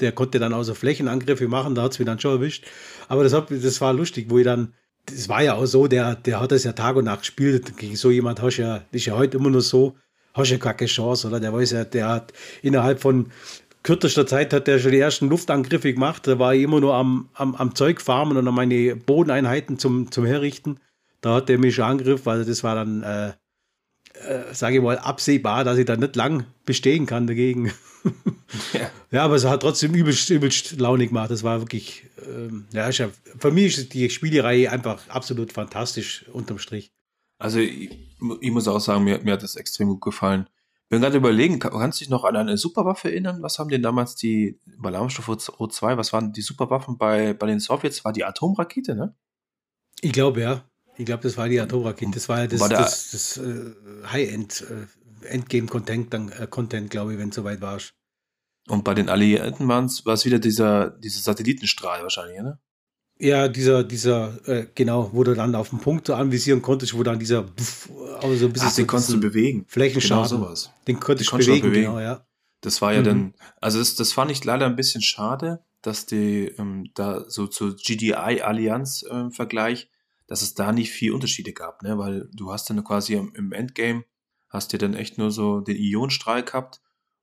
Der konnte dann auch so Flächenangriffe machen, da hat es mich dann schon erwischt. Aber das, hat, das war lustig, wo ich dann, das war ja auch so, der, der hat das ja Tag und Nacht gespielt. Gegen so jemand hast ja, ist ja heute immer nur so, hast ja keine Chance, oder? Der weiß ja, der hat innerhalb von kürzester Zeit hat der schon die ersten Luftangriffe gemacht. Da war ich immer nur am, am, am Zeug farmen und an meine Bodeneinheiten zum, zum Herrichten. Da hat der mich schon angegriffen, also das war dann, äh, äh, sage ich mal, absehbar, dass ich da nicht lang bestehen kann dagegen. ja. ja, aber es hat trotzdem übelst, übelst launig gemacht. Das war wirklich, ähm, ja, für mich ist die Spielereihe einfach absolut fantastisch unterm Strich. Also ich, ich muss auch sagen, mir, mir hat das extrem gut gefallen bin gerade überlegen, kannst du dich noch an eine Superwaffe erinnern? Was haben denn damals die bei Alarmstufe O2, was waren die Superwaffen bei, bei den Sowjets? War die Atomrakete, ne? Ich glaube, ja. Ich glaube, das war die Atomrakete. Das war ja das, war das, das, das äh, High-End, äh, Endgame-Content, äh, Content, glaube ich, wenn es soweit war. Und bei den Alliierten war es wieder dieser, dieser Satellitenstrahl wahrscheinlich, ne? Ja, dieser, dieser, äh, genau, wo du dann auf den Punkt anvisieren konntest, wo dann dieser, pff, also so ein bisschen. Ach, den konntest du bewegen. Flächenschaden. Genau sowas. Den konntest du bewegen, bewegen, genau, ja. Das war ja mhm. dann, also das, das fand ich leider ein bisschen schade, dass die ähm, da so zur GDI-Allianz-Vergleich, äh, dass es da nicht viel Unterschiede gab, ne? Weil du hast dann quasi im, Endgame, hast dir dann echt nur so den Ionenstrahl gehabt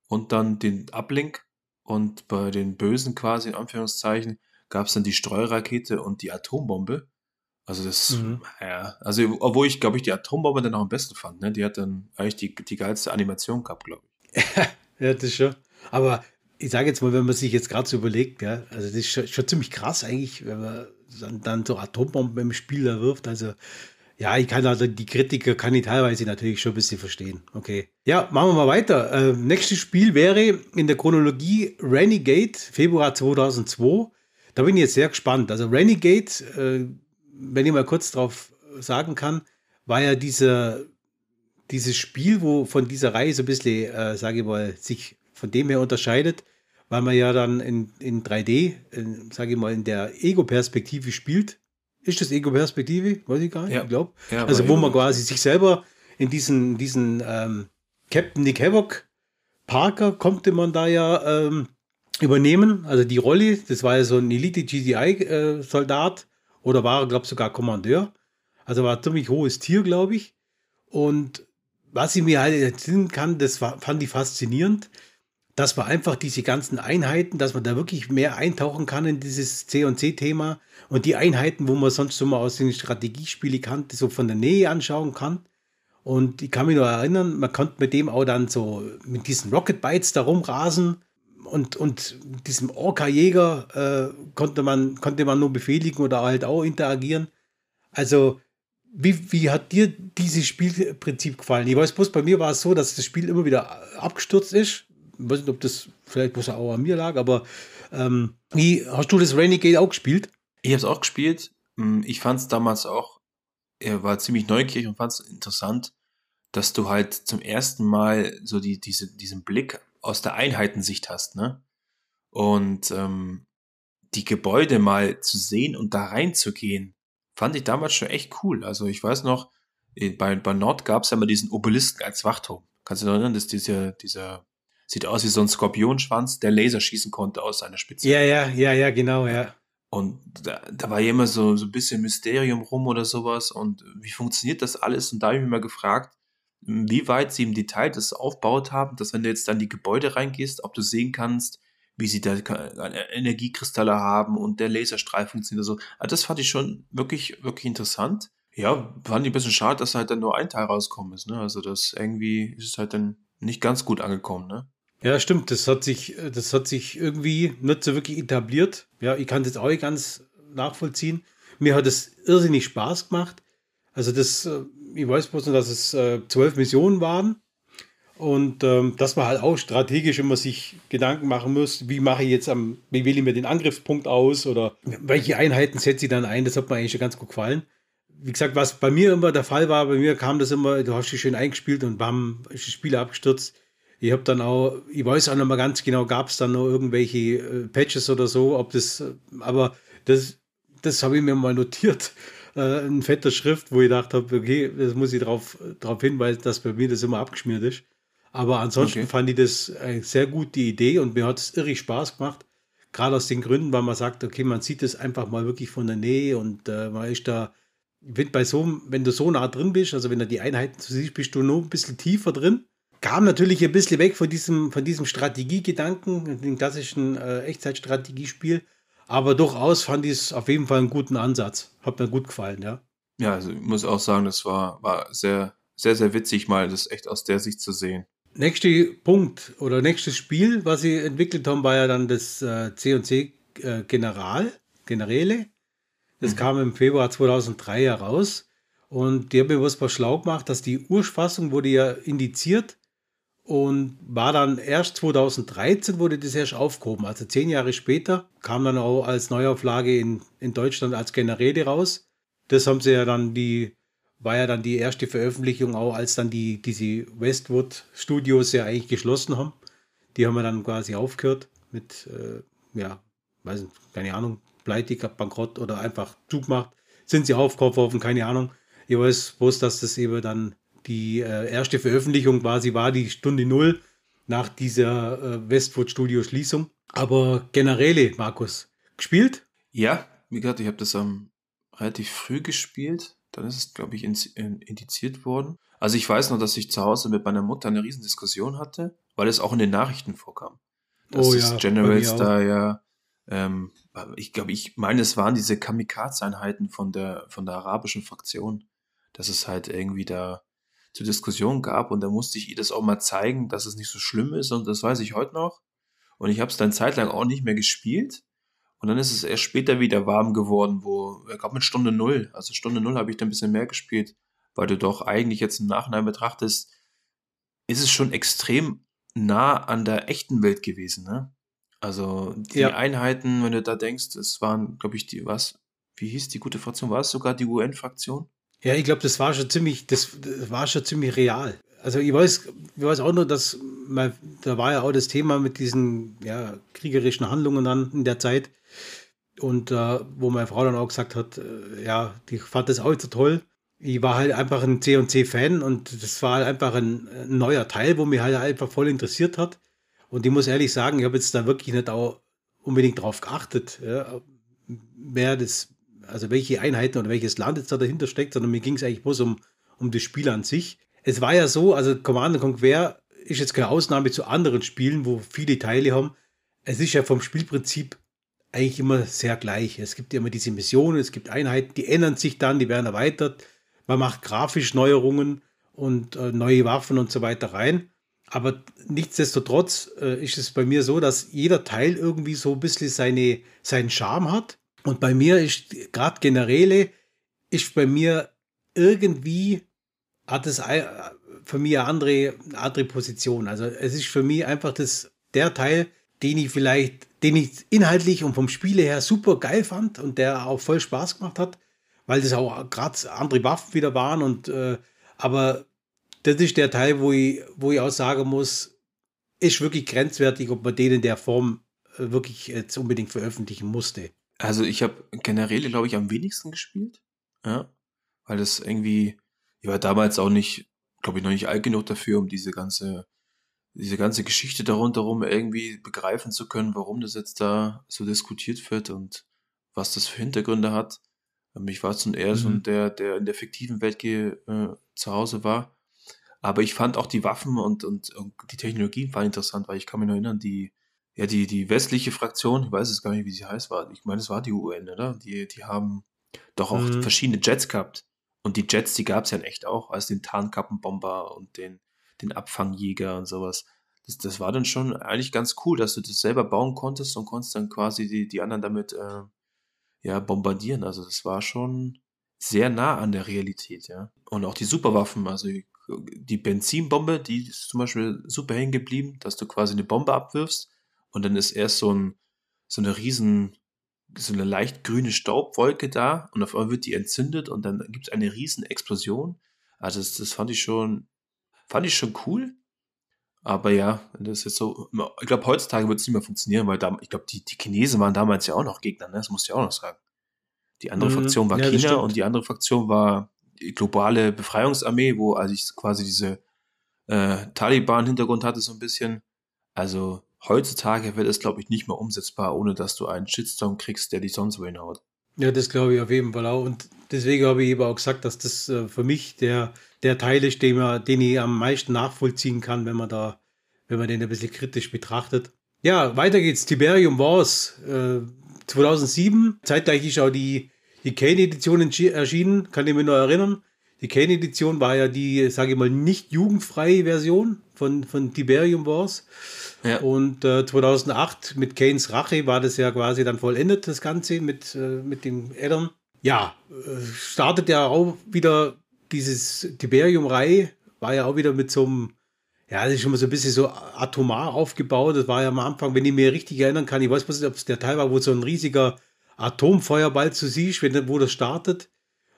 und dann den Uplink und bei den Bösen quasi in Anführungszeichen gab es dann die Streurakete und die Atombombe. Also das, mhm. ja, also obwohl ich, glaube ich, die Atombombe dann auch am besten fand, ne? Die hat dann eigentlich die, die geilste Animation gehabt, glaube ich. ja, das ist schon. Aber ich sage jetzt mal, wenn man sich jetzt gerade so überlegt, ja, also das ist schon, schon, ziemlich krass eigentlich, wenn man dann, so Atombomben im Spiel erwirft. Also ja, ich kann also die Kritiker kann ich teilweise natürlich schon ein bisschen verstehen. Okay. Ja, machen wir mal weiter. Äh, nächstes Spiel wäre in der Chronologie Renegade, Februar 2002. Da bin ich jetzt sehr gespannt. Also Renegade, äh, wenn ich mal kurz drauf sagen kann, war ja dieser, dieses Spiel, wo von dieser Reihe so ein bisschen, äh, sage ich mal, sich von dem her unterscheidet, weil man ja dann in, in 3D, sage ich mal, in der Ego-Perspektive spielt. Ist das Ego-Perspektive? Weiß ich gar nicht. Ja. Ich glaube. Ja, also, wo man quasi sich selber in diesen, diesen ähm, Captain Nick Havoc Parker konnte man da ja ähm, übernehmen. Also die Rolle, das war ja so ein Elite-GDI-Soldat äh, oder war glaube ich, sogar Kommandeur. Also war ein ziemlich hohes Tier, glaube ich. Und was ich mir halt erzählen kann, das war, fand ich faszinierend, dass man einfach diese ganzen Einheiten, dass man da wirklich mehr eintauchen kann in dieses C&C-Thema und die Einheiten, wo man sonst so mal aus den Strategiespielen kannte, so von der Nähe anschauen kann. Und ich kann mich nur erinnern, man konnte mit dem auch dann so mit diesen Rocket Bites da rumrasen und, und diesem Orca-Jäger äh, konnte, man, konnte man nur befehligen oder halt auch interagieren. Also, wie, wie hat dir dieses Spielprinzip gefallen? Ich weiß bloß, bei mir war es so, dass das Spiel immer wieder abgestürzt ist. Ich weiß nicht, ob das vielleicht bloß auch an mir lag, aber ähm, wie hast du das Renegade auch gespielt? Ich habe es auch gespielt. Hm, ich fand es damals auch, er war ziemlich neugierig und fand es interessant, dass du halt zum ersten Mal so die, diese, diesen Blick aus der Einheitensicht hast, ne? Und ähm, die Gebäude mal zu sehen und da reinzugehen, fand ich damals schon echt cool. Also ich weiß noch, bei, bei Nord gab es ja immer diesen Obelisken als Wachturm. Kannst du dich erinnern, dass dieser, dieser, sieht aus wie so ein Skorpionschwanz, der Laser schießen konnte aus seiner Spitze. Ja, ja, ja, ja, genau, ja. Und da, da war ja immer so, so ein bisschen Mysterium rum oder sowas. Und wie funktioniert das alles? Und da habe ich mich mal gefragt, wie weit sie im Detail das aufgebaut haben, dass wenn du jetzt dann die Gebäude reingehst, ob du sehen kannst, wie sie da Energiekristalle haben und der Laserstrahl funktioniert. So. Also das fand ich schon wirklich, wirklich interessant. Ja, fand ich ein bisschen schade, dass halt dann nur ein Teil rausgekommen ist. Ne? Also das irgendwie ist es halt dann nicht ganz gut angekommen. Ne? Ja, stimmt. Das hat sich, das hat sich irgendwie nicht so wirklich etabliert. Ja, ich kann das auch ganz nachvollziehen. Mir hat es irrsinnig Spaß gemacht. Also das, äh, ich weiß bloß nur, dass es äh, zwölf Missionen waren. Und ähm, dass man halt auch strategisch immer sich Gedanken machen muss, wie mache ich jetzt am, wie wähle ich mir den Angriffspunkt aus oder welche Einheiten setze ich dann ein, das hat mir eigentlich schon ganz gut gefallen. Wie gesagt, was bei mir immer der Fall war, bei mir kam das immer, du hast dich schön eingespielt und bam, ist das Spiel abgestürzt. Ich habe dann auch, ich weiß auch noch mal ganz genau, gab es dann noch irgendwelche äh, Patches oder so, ob das, aber das, das habe ich mir mal notiert, äh, in fetter Schrift, wo ich gedacht habe, okay, das muss ich darauf drauf hinweisen, dass bei mir das immer abgeschmiert ist. Aber ansonsten okay. fand ich das eine sehr gute Idee und mir hat es irrig Spaß gemacht. Gerade aus den Gründen, weil man sagt, okay, man sieht es einfach mal wirklich von der Nähe und äh, man ist da, wenn, bei so, wenn du so nah drin bist, also wenn du die Einheiten siehst, bist du nur ein bisschen tiefer drin. Kam natürlich ein bisschen weg von diesem, von diesem Strategiegedanken, dem klassischen äh, Echtzeitstrategiespiel. Aber durchaus fand ich es auf jeden Fall einen guten Ansatz. Hat mir gut gefallen, ja. Ja, also ich muss auch sagen, das war, war sehr, sehr, sehr witzig, mal das echt aus der Sicht zu sehen. Nächster Punkt oder nächstes Spiel, was sie entwickelt haben, war ja dann das äh, C&C äh, General, Generäle. Das mhm. kam im Februar 2003 heraus. Und die haben mir was schlau gemacht, dass die Urfassung wurde ja indiziert und war dann erst 2013 wurde das erst aufgehoben. Also zehn Jahre später kam dann auch als Neuauflage in, in Deutschland als Generäle raus. Das haben sie ja dann die, war ja dann die erste Veröffentlichung auch, als dann die, diese Westwood Studios ja eigentlich geschlossen haben. Die haben wir dann quasi aufgehört mit, äh, ja, weiß nicht, keine Ahnung, Pleite, Bankrott oder einfach zugemacht. Sind sie aufgekauft worden, keine Ahnung. Ich weiß bloß, dass das eben dann die äh, erste Veröffentlichung quasi war die Stunde Null nach dieser äh, Westwood Studio Schließung. Aber Generäle, Markus, gespielt? Ja, wie gesagt, ich habe das ähm, relativ früh gespielt. Dann ist es, glaube ich, indiziert worden. Also ich weiß noch, dass ich zu Hause mit meiner Mutter eine Riesendiskussion hatte, weil es auch in den Nachrichten vorkam. Dass oh ja, Generals da ja, ähm, ich glaube, ich meine, es waren diese Kamikaze-Einheiten von der, von der arabischen Fraktion, dass es halt irgendwie da zur Diskussion gab und da musste ich ihr das auch mal zeigen, dass es nicht so schlimm ist und das weiß ich heute noch. Und ich habe es dann zeitlang auch nicht mehr gespielt. Und dann ist es erst später wieder warm geworden, wo, ich glaube mit Stunde Null, also Stunde Null habe ich dann ein bisschen mehr gespielt, weil du doch eigentlich jetzt im Nachhinein betrachtest, ist es schon extrem nah an der echten Welt gewesen, ne? Also die ja. Einheiten, wenn du da denkst, es waren, glaube ich, die, was, wie hieß die gute Fraktion? War es sogar die UN-Fraktion? Ja, ich glaube, das war schon ziemlich, das, das, war schon ziemlich real. Also ich weiß, ich weiß auch nur, dass man, da war ja auch das Thema mit diesen ja, kriegerischen Handlungen dann in der Zeit. Und äh, wo meine Frau dann auch gesagt hat, äh, ja, die fand das auch so toll. Ich war halt einfach ein C&C-Fan und das war halt einfach ein, ein, neuer Teil, wo mich halt einfach voll interessiert hat. Und ich muss ehrlich sagen, ich habe jetzt da wirklich nicht auch unbedingt drauf geachtet, ja, wer das also welche Einheiten oder welches Land jetzt da dahinter steckt, sondern mir ging es eigentlich bloß um, um das Spiel an sich. Es war ja so, also Command Conquer ist jetzt keine Ausnahme zu anderen Spielen, wo viele Teile haben. Es ist ja vom Spielprinzip eigentlich immer sehr gleich. Es gibt ja immer diese Missionen, es gibt Einheiten, die ändern sich dann, die werden erweitert. Man macht grafisch Neuerungen und äh, neue Waffen und so weiter rein. Aber nichtsdestotrotz äh, ist es bei mir so, dass jeder Teil irgendwie so ein bisschen seine, seinen Charme hat. Und bei mir ist gerade Generäle, ist bei mir irgendwie, hat es für mich eine andere, eine andere Position. Also es ist für mich einfach das, der Teil, den ich vielleicht, den ich inhaltlich und vom Spiele her super geil fand und der auch voll Spaß gemacht hat, weil das auch gerade andere Waffen wieder waren und äh, aber das ist der Teil, wo ich, wo ich auch sagen muss, ist wirklich grenzwertig, ob man den in der Form äh, wirklich jetzt unbedingt veröffentlichen musste. Also ich habe generell, glaube ich, am wenigsten gespielt. Ja. Weil das irgendwie, ich war damals auch nicht, glaube ich, noch nicht alt genug dafür, um diese ganze, diese ganze Geschichte darunter rum irgendwie begreifen zu können, warum das jetzt da so diskutiert wird und was das für Hintergründe hat. Ähm, ich war schon eher mhm. so der, der in der fiktiven Welt äh, zu Hause war. Aber ich fand auch die Waffen und, und, und die Technologien waren interessant, weil ich kann mich noch erinnern, die, ja, die, die westliche Fraktion, ich weiß es gar nicht, wie sie heißt, war, ich meine, es war die UN, oder? Die, die haben doch auch mhm. verschiedene Jets gehabt. Und die Jets, die gab es ja in echt auch, als den Tarnkappenbomber und den, den Abfangjäger und sowas. Das, das war dann schon eigentlich ganz cool, dass du das selber bauen konntest und konntest dann quasi die, die anderen damit äh, ja, bombardieren. Also das war schon sehr nah an der Realität, ja. Und auch die Superwaffen, also die Benzinbombe, die ist zum Beispiel super hängen geblieben, dass du quasi eine Bombe abwirfst und dann ist erst so ein, so eine riesen so eine leicht grüne Staubwolke da und auf einmal wird die entzündet und dann gibt es eine riesen Explosion. Also das, das fand ich schon, fand ich schon cool. Aber ja, das ist jetzt so, ich glaube, heutzutage wird es nicht mehr funktionieren, weil da, ich glaube, die, die Chinesen waren damals ja auch noch Gegner, ne? das du ja auch noch sagen. Die andere mhm. Fraktion war ja, China und die andere Fraktion war die globale Befreiungsarmee, wo also ich quasi diese äh, Taliban-Hintergrund hatte, so ein bisschen. Also heutzutage wird es, glaube ich, nicht mehr umsetzbar, ohne dass du einen Shitstorm kriegst, der dich sonst wohin haut. Ja, das glaube ich auf jeden Fall auch. Und deswegen habe ich eben auch gesagt, dass das äh, für mich der, der Teil ist, den, man, den ich am meisten nachvollziehen kann, wenn man da, wenn man den ein bisschen kritisch betrachtet. Ja, weiter geht's. Tiberium Wars äh, 2007. Zeitgleich ist auch die, die Kane-Edition erschienen, kann ich mich nur erinnern. Die Kane-Edition war ja die, sage ich mal, nicht jugendfreie Version von, von Tiberium Wars. Ja. Und äh, 2008 mit Kanes Rache war das ja quasi dann vollendet, das Ganze mit, äh, mit den Addern. Ja, äh, startet ja auch wieder dieses Tiberium-Reihe, war ja auch wieder mit so einem, ja, das ist schon mal so ein bisschen so atomar aufgebaut. Das war ja am Anfang, wenn ich mir richtig erinnern kann, ich weiß nicht, ob es der Teil war, wo so ein riesiger Atomfeuerball zu siehst, wenn, wo das startet,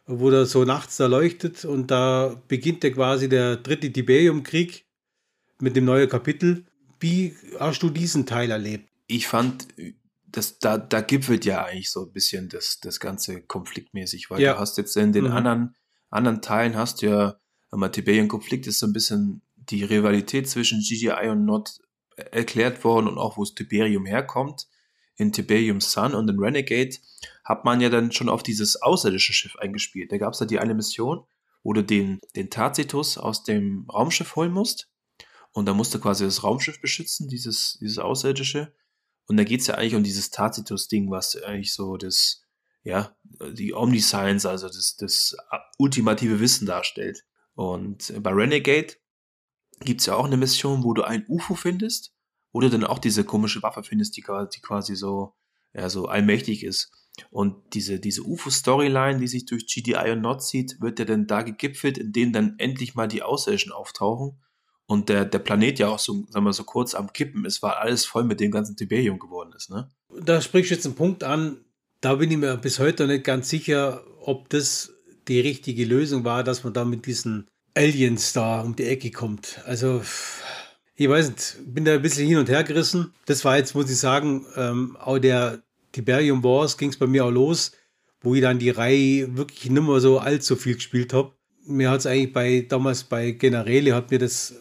wo der so nachts da leuchtet und da beginnt ja quasi der dritte Tiberium-Krieg mit dem neuen Kapitel. Wie hast du diesen Teil erlebt? Ich fand, das, da, da gipfelt ja eigentlich so ein bisschen das, das Ganze konfliktmäßig, weil ja. du hast jetzt in den mhm. anderen, anderen Teilen hast du ja, am Tiberian-Konflikt ist so ein bisschen die Rivalität zwischen GGI und Not erklärt worden und auch wo es Tiberium herkommt. In Tiberium Sun und in Renegade hat man ja dann schon auf dieses außerirdische Schiff eingespielt. Da gab es ja die eine Mission, wo du den, den Tacitus aus dem Raumschiff holen musst. Und da musst du quasi das Raumschiff beschützen, dieses, dieses Außerirdische. Und da geht es ja eigentlich um dieses Tacitus-Ding, was eigentlich so das, ja, die Omniscience, also das, das ultimative Wissen darstellt. Und bei Renegade gibt es ja auch eine Mission, wo du ein UFO findest, du dann auch diese komische Waffe findest, die, die quasi so, ja, so allmächtig ist. Und diese, diese UFO-Storyline, die sich durch GDI und Not zieht, wird ja dann da gegipfelt, in denen dann endlich mal die Außerirdischen auftauchen und der, der Planet ja auch so, sagen wir so kurz am Kippen ist, weil alles voll mit dem ganzen Tiberium geworden ist, ne? Da sprichst du jetzt einen Punkt an, da bin ich mir bis heute nicht ganz sicher, ob das die richtige Lösung war, dass man da mit diesen Aliens da um die Ecke kommt. Also, ich weiß nicht, bin da ein bisschen hin und her gerissen. Das war jetzt, muss ich sagen, ähm, auch der Tiberium Wars ging es bei mir auch los, wo ich dann die Reihe wirklich nicht mehr so allzu viel gespielt habe. Mir hat es eigentlich bei damals bei Generale hat mir das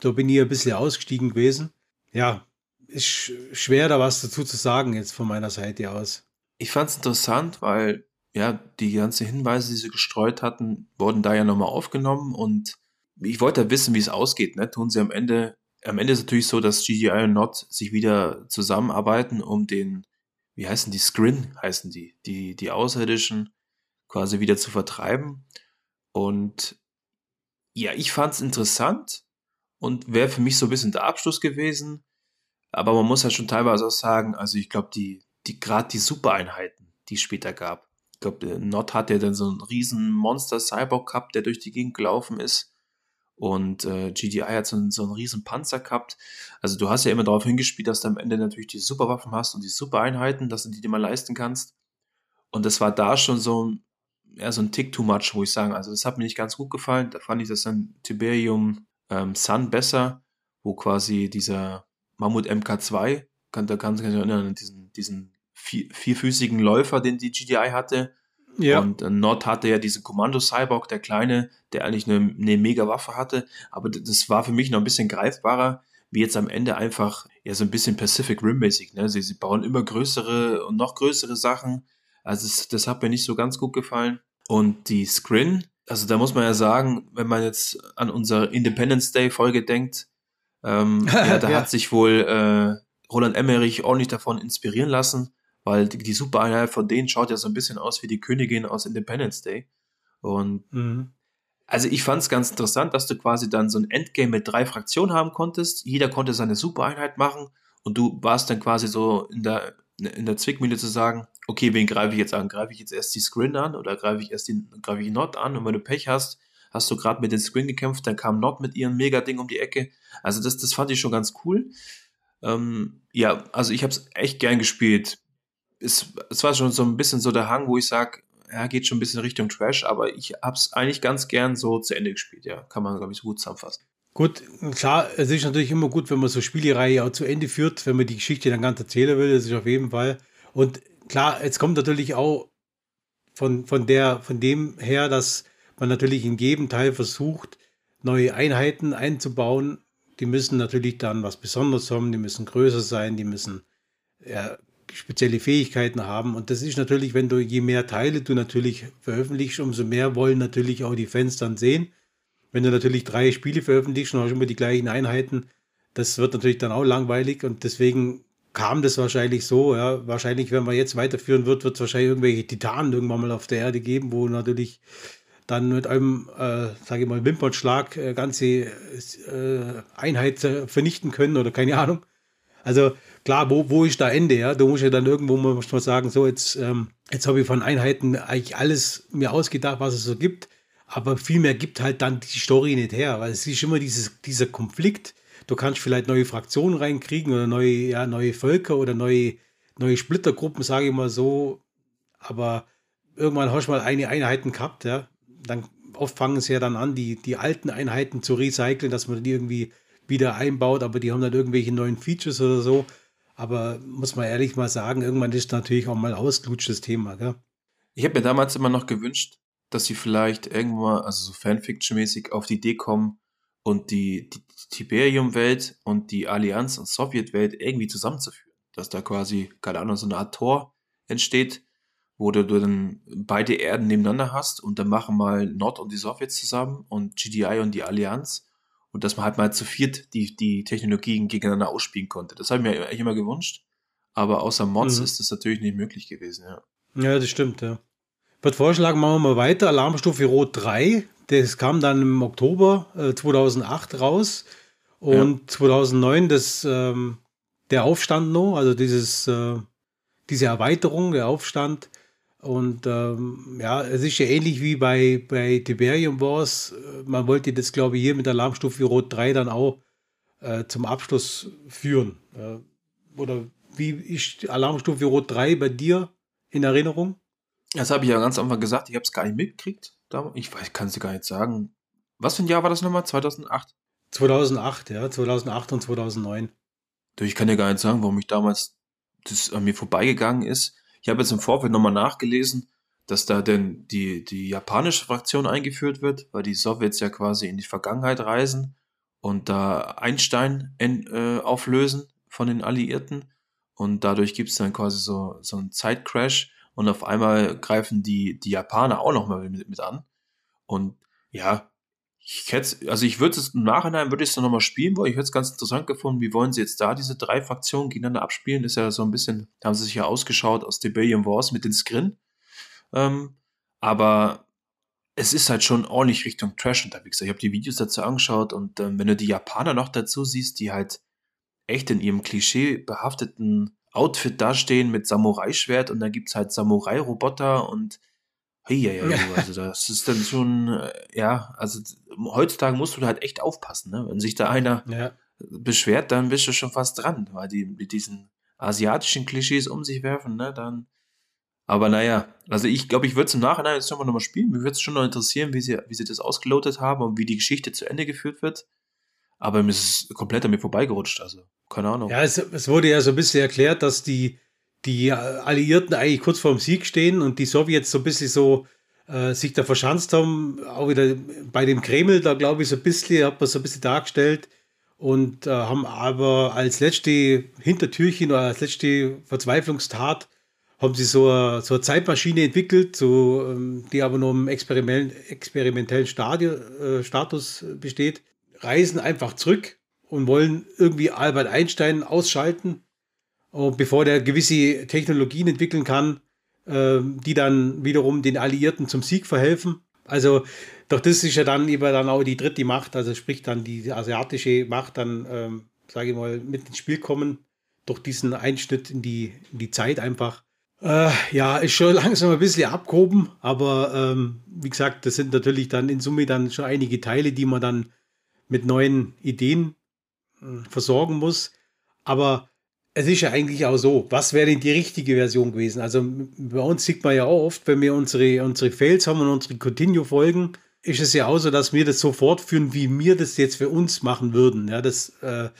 da bin ich ein bisschen ausgestiegen gewesen. Ja, ist schwer da was dazu zu sagen jetzt von meiner Seite aus. Ich fand es interessant, weil ja, die ganzen Hinweise, die sie gestreut hatten, wurden da ja nochmal aufgenommen und ich wollte ja wissen, wie es ausgeht. Ne? Tun sie am Ende, am Ende ist es natürlich so, dass GGI und Not sich wieder zusammenarbeiten, um den, wie heißen die, Scrin heißen die, die, die Außerirdischen quasi wieder zu vertreiben. Und ja, ich fand es interessant, und wäre für mich so ein bisschen der Abschluss gewesen. Aber man muss ja schon teilweise auch sagen, also ich glaube, die, die gerade die Supereinheiten, die es später gab. Ich glaube, Nord hat ja dann so einen riesen Monster-Cyborg gehabt, der durch die Gegend gelaufen ist. Und äh, GDI hat so einen, so einen riesen Panzer gehabt. Also du hast ja immer darauf hingespielt, dass du am Ende natürlich die Superwaffen hast und die Supereinheiten, dass du die dir mal leisten kannst. Und das war da schon so, ja, so ein Tick too much, wo ich sagen, also das hat mir nicht ganz gut gefallen. Da fand ich das dann Tiberium ähm, Sun besser, wo quasi dieser Mammut MK2, kann, da kann sich erinnern, diesen, diesen vier, vierfüßigen Läufer, den die GDI hatte, Ja. Und äh, Nord hatte ja diesen Kommando-Cyborg, der Kleine, der eigentlich eine, eine mega Waffe hatte. Aber das war für mich noch ein bisschen greifbarer, wie jetzt am Ende einfach ja so ein bisschen Pacific Rim-mäßig. Ne? Sie, sie bauen immer größere und noch größere Sachen. Also das, das hat mir nicht so ganz gut gefallen. Und die Scrin, also da muss man ja sagen, wenn man jetzt an unsere Independence Day Folge denkt, ähm, ja, da ja. hat sich wohl äh, Roland Emmerich ordentlich davon inspirieren lassen, weil die, die Supereinheit von denen schaut ja so ein bisschen aus wie die Königin aus Independence Day. Und mhm. also ich fand es ganz interessant, dass du quasi dann so ein Endgame mit drei Fraktionen haben konntest. Jeder konnte seine Supereinheit machen und du warst dann quasi so in der, in der Zwickmühle zu sagen, okay, wen greife ich jetzt an? Greife ich jetzt erst die Screen an oder greife ich erst die, greife ich Not an? Und wenn du Pech hast, hast du gerade mit den Screen gekämpft, dann kam Not mit ihrem Mega-Ding um die Ecke. Also das, das fand ich schon ganz cool. Ähm, ja, also ich habe es echt gern gespielt. Es, es war schon so ein bisschen so der Hang, wo ich sage, ja, geht schon ein bisschen Richtung Trash, aber ich habe es eigentlich ganz gern so zu Ende gespielt, ja. Kann man, glaube ich, so gut zusammenfassen. Gut, klar, es ist natürlich immer gut, wenn man so Spielereihe auch zu Ende führt, wenn man die Geschichte dann ganz erzählen will, das ist auf jeden Fall. Und klar, es kommt natürlich auch von, von, der, von dem her, dass man natürlich in jedem Teil versucht, neue Einheiten einzubauen. Die müssen natürlich dann was Besonderes haben, die müssen größer sein, die müssen ja, spezielle Fähigkeiten haben. Und das ist natürlich, wenn du je mehr Teile du natürlich veröffentlichst, umso mehr wollen natürlich auch die Fans dann sehen. Wenn du natürlich drei Spiele veröffentlichst und hast immer die gleichen Einheiten, das wird natürlich dann auch langweilig und deswegen kam das wahrscheinlich so. Ja. Wahrscheinlich, wenn man jetzt weiterführen wird, wird es wahrscheinlich irgendwelche Titanen irgendwann mal auf der Erde geben, wo natürlich dann mit einem, äh, sage ich mal, Wimpernschlag äh, ganze äh, Einheit vernichten können oder keine Ahnung. Also klar, wo, wo ist da Ende? Ja? Da muss ich dann irgendwo mal, sagen, so jetzt, ähm, jetzt habe ich von Einheiten eigentlich alles mir ausgedacht, was es so gibt. Aber viel mehr gibt halt dann die Story nicht her, weil es ist immer dieses, dieser Konflikt. Du kannst vielleicht neue Fraktionen reinkriegen oder neue, ja, neue Völker oder neue, neue Splittergruppen, sage ich mal so. Aber irgendwann hast du mal eine Einheiten gehabt, ja dann oft fangen sie ja dann an, die, die alten Einheiten zu recyceln, dass man die irgendwie wieder einbaut, aber die haben dann irgendwelche neuen Features oder so. Aber muss man ehrlich mal sagen, irgendwann ist natürlich auch mal ausgelutscht das Thema. Gell? Ich habe mir damals immer noch gewünscht, dass sie vielleicht irgendwann, also so Fanfiction-mäßig, auf die Idee kommen und die, die Tiberium-Welt und die Allianz- und Sowjetwelt irgendwie zusammenzuführen. Dass da quasi, keine Ahnung, so eine Art Tor entsteht, wo du dann beide Erden nebeneinander hast und dann machen mal Nord und die Sowjets zusammen und GDI und die Allianz und dass man halt mal zu viert die, die Technologien gegeneinander ausspielen konnte. Das habe ich mir eigentlich immer gewünscht, aber außer Mods mhm. ist das natürlich nicht möglich gewesen, ja. Ja, das stimmt, ja. Wird vorschlagen, machen wir mal weiter. Alarmstufe Rot 3, das kam dann im Oktober äh, 2008 raus und ja. 2009 das, ähm, der Aufstand noch, also dieses, äh, diese Erweiterung, der Aufstand und ähm, ja, es ist ja ähnlich wie bei, bei Tiberium Wars. Man wollte das, glaube ich, hier mit Alarmstufe Rot 3 dann auch äh, zum Abschluss führen. Äh, oder wie ist Alarmstufe Rot 3 bei dir in Erinnerung? Das habe ich ja ganz am Anfang gesagt, ich habe es gar nicht mitgekriegt. Ich weiß, kann es dir gar nicht sagen. Was für ein Jahr war das nochmal? 2008? 2008, ja, 2008 und 2009. Ich kann dir gar nicht sagen, warum ich damals das an mir vorbeigegangen ist. Ich habe jetzt im Vorfeld nochmal nachgelesen, dass da denn die, die japanische Fraktion eingeführt wird, weil die Sowjets ja quasi in die Vergangenheit reisen und da Einstein in, äh, auflösen von den Alliierten. Und dadurch gibt es dann quasi so, so einen Zeitcrash und auf einmal greifen die, die Japaner auch nochmal mit, mit an. Und ja, ich hätte, also ich würde es im Nachhinein würde ich es noch mal spielen wollen. Ich hätte es ganz interessant gefunden. Wie wollen sie jetzt da diese drei Fraktionen gegeneinander abspielen? Ist ja so ein bisschen, da haben sie sich ja ausgeschaut aus Debellion Wars mit den Skrin. Ähm, aber es ist halt schon ordentlich Richtung Trash unterwegs. Ich habe die Videos dazu angeschaut und ähm, wenn du die Japaner noch dazu siehst, die halt echt in ihrem Klischee behafteten Outfit dastehen mit Samurai-Schwert und da gibt es halt Samurai-Roboter und ja, ja, also das ist dann schon, äh, ja, also heutzutage musst du halt echt aufpassen, ne? Wenn sich da einer ja. beschwert, dann bist du schon fast dran, weil die mit diesen asiatischen Klischees um sich werfen, ne? Dann. Aber naja, also ich glaube, ich würde es im Nachhinein jetzt nochmal nochmal spielen. Mir würde es schon noch interessieren, wie sie, wie sie das ausgelotet haben und wie die Geschichte zu Ende geführt wird. Aber mir ist es komplett an mir vorbeigerutscht, also keine Ahnung. Ja, es, es wurde ja so ein bisschen erklärt, dass die, die Alliierten eigentlich kurz vor dem Sieg stehen und die Sowjets so ein bisschen so äh, sich da verschanzt haben. Auch wieder bei dem Kreml, da glaube ich, so ein bisschen, hat man so ein bisschen dargestellt und äh, haben aber als letzte Hintertürchen oder als letzte Verzweiflungstat haben sie so eine, so eine Zeitmaschine entwickelt, so, ähm, die aber nur im Experiment, experimentellen Stadium, äh, Status besteht, reisen einfach zurück und wollen irgendwie Albert Einstein ausschalten, und bevor der gewisse Technologien entwickeln kann, äh, die dann wiederum den Alliierten zum Sieg verhelfen. Also, doch das ist ja dann eben dann auch die dritte Macht, also sprich dann die asiatische Macht, dann, ähm, sage ich mal, mit ins Spiel kommen, durch diesen Einschnitt in die, in die Zeit einfach. Äh, ja, ist schon langsam ein bisschen abgehoben, aber ähm, wie gesagt, das sind natürlich dann in Summe dann schon einige Teile, die man dann mit neuen Ideen äh, versorgen muss. Aber es ist ja eigentlich auch so, was wäre denn die richtige Version gewesen? Also bei uns sieht man ja auch oft, wenn wir unsere, unsere Fails haben und unsere Continue-Folgen, ist es ja auch so, dass wir das so fortführen, wie wir das jetzt für uns machen würden. Ja, das äh,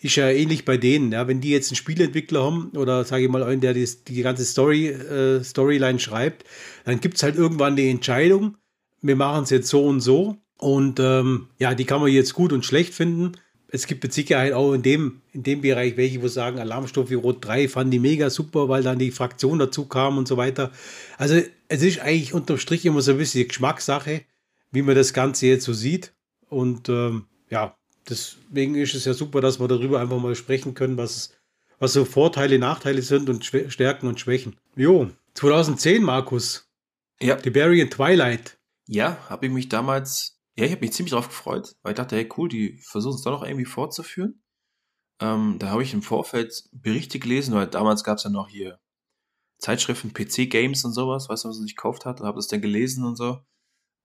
ist ja ähnlich bei denen. Ja, wenn die jetzt einen Spieleentwickler haben oder sage ich mal einen, der die, die ganze Story, äh, Storyline schreibt, dann gibt es halt irgendwann die Entscheidung, wir machen es jetzt so und so. Und ähm, ja, die kann man jetzt gut und schlecht finden es gibt mit Sicherheit auch in dem, in dem Bereich welche, wo sagen, Alarmstufe Rot 3 fanden die mega super, weil dann die Fraktion dazu kam und so weiter. Also es ist eigentlich unterm Strich immer so ein bisschen Geschmackssache, wie man das Ganze jetzt so sieht. Und ähm, ja, deswegen ist es ja super, dass wir darüber einfach mal sprechen können, was, was so Vorteile, Nachteile sind und Stärken und Schwächen. Jo, 2010, Markus. Ja. Tiberian Twilight. Ja, habe ich mich damals ja, ich habe mich ziemlich drauf gefreut, weil ich dachte, hey cool, die versuchen es doch noch irgendwie fortzuführen. Ähm, da habe ich im Vorfeld Berichte gelesen, weil damals gab es ja noch hier Zeitschriften, PC-Games und sowas, weißt du, was man sich gekauft hat, und habe das dann gelesen und so.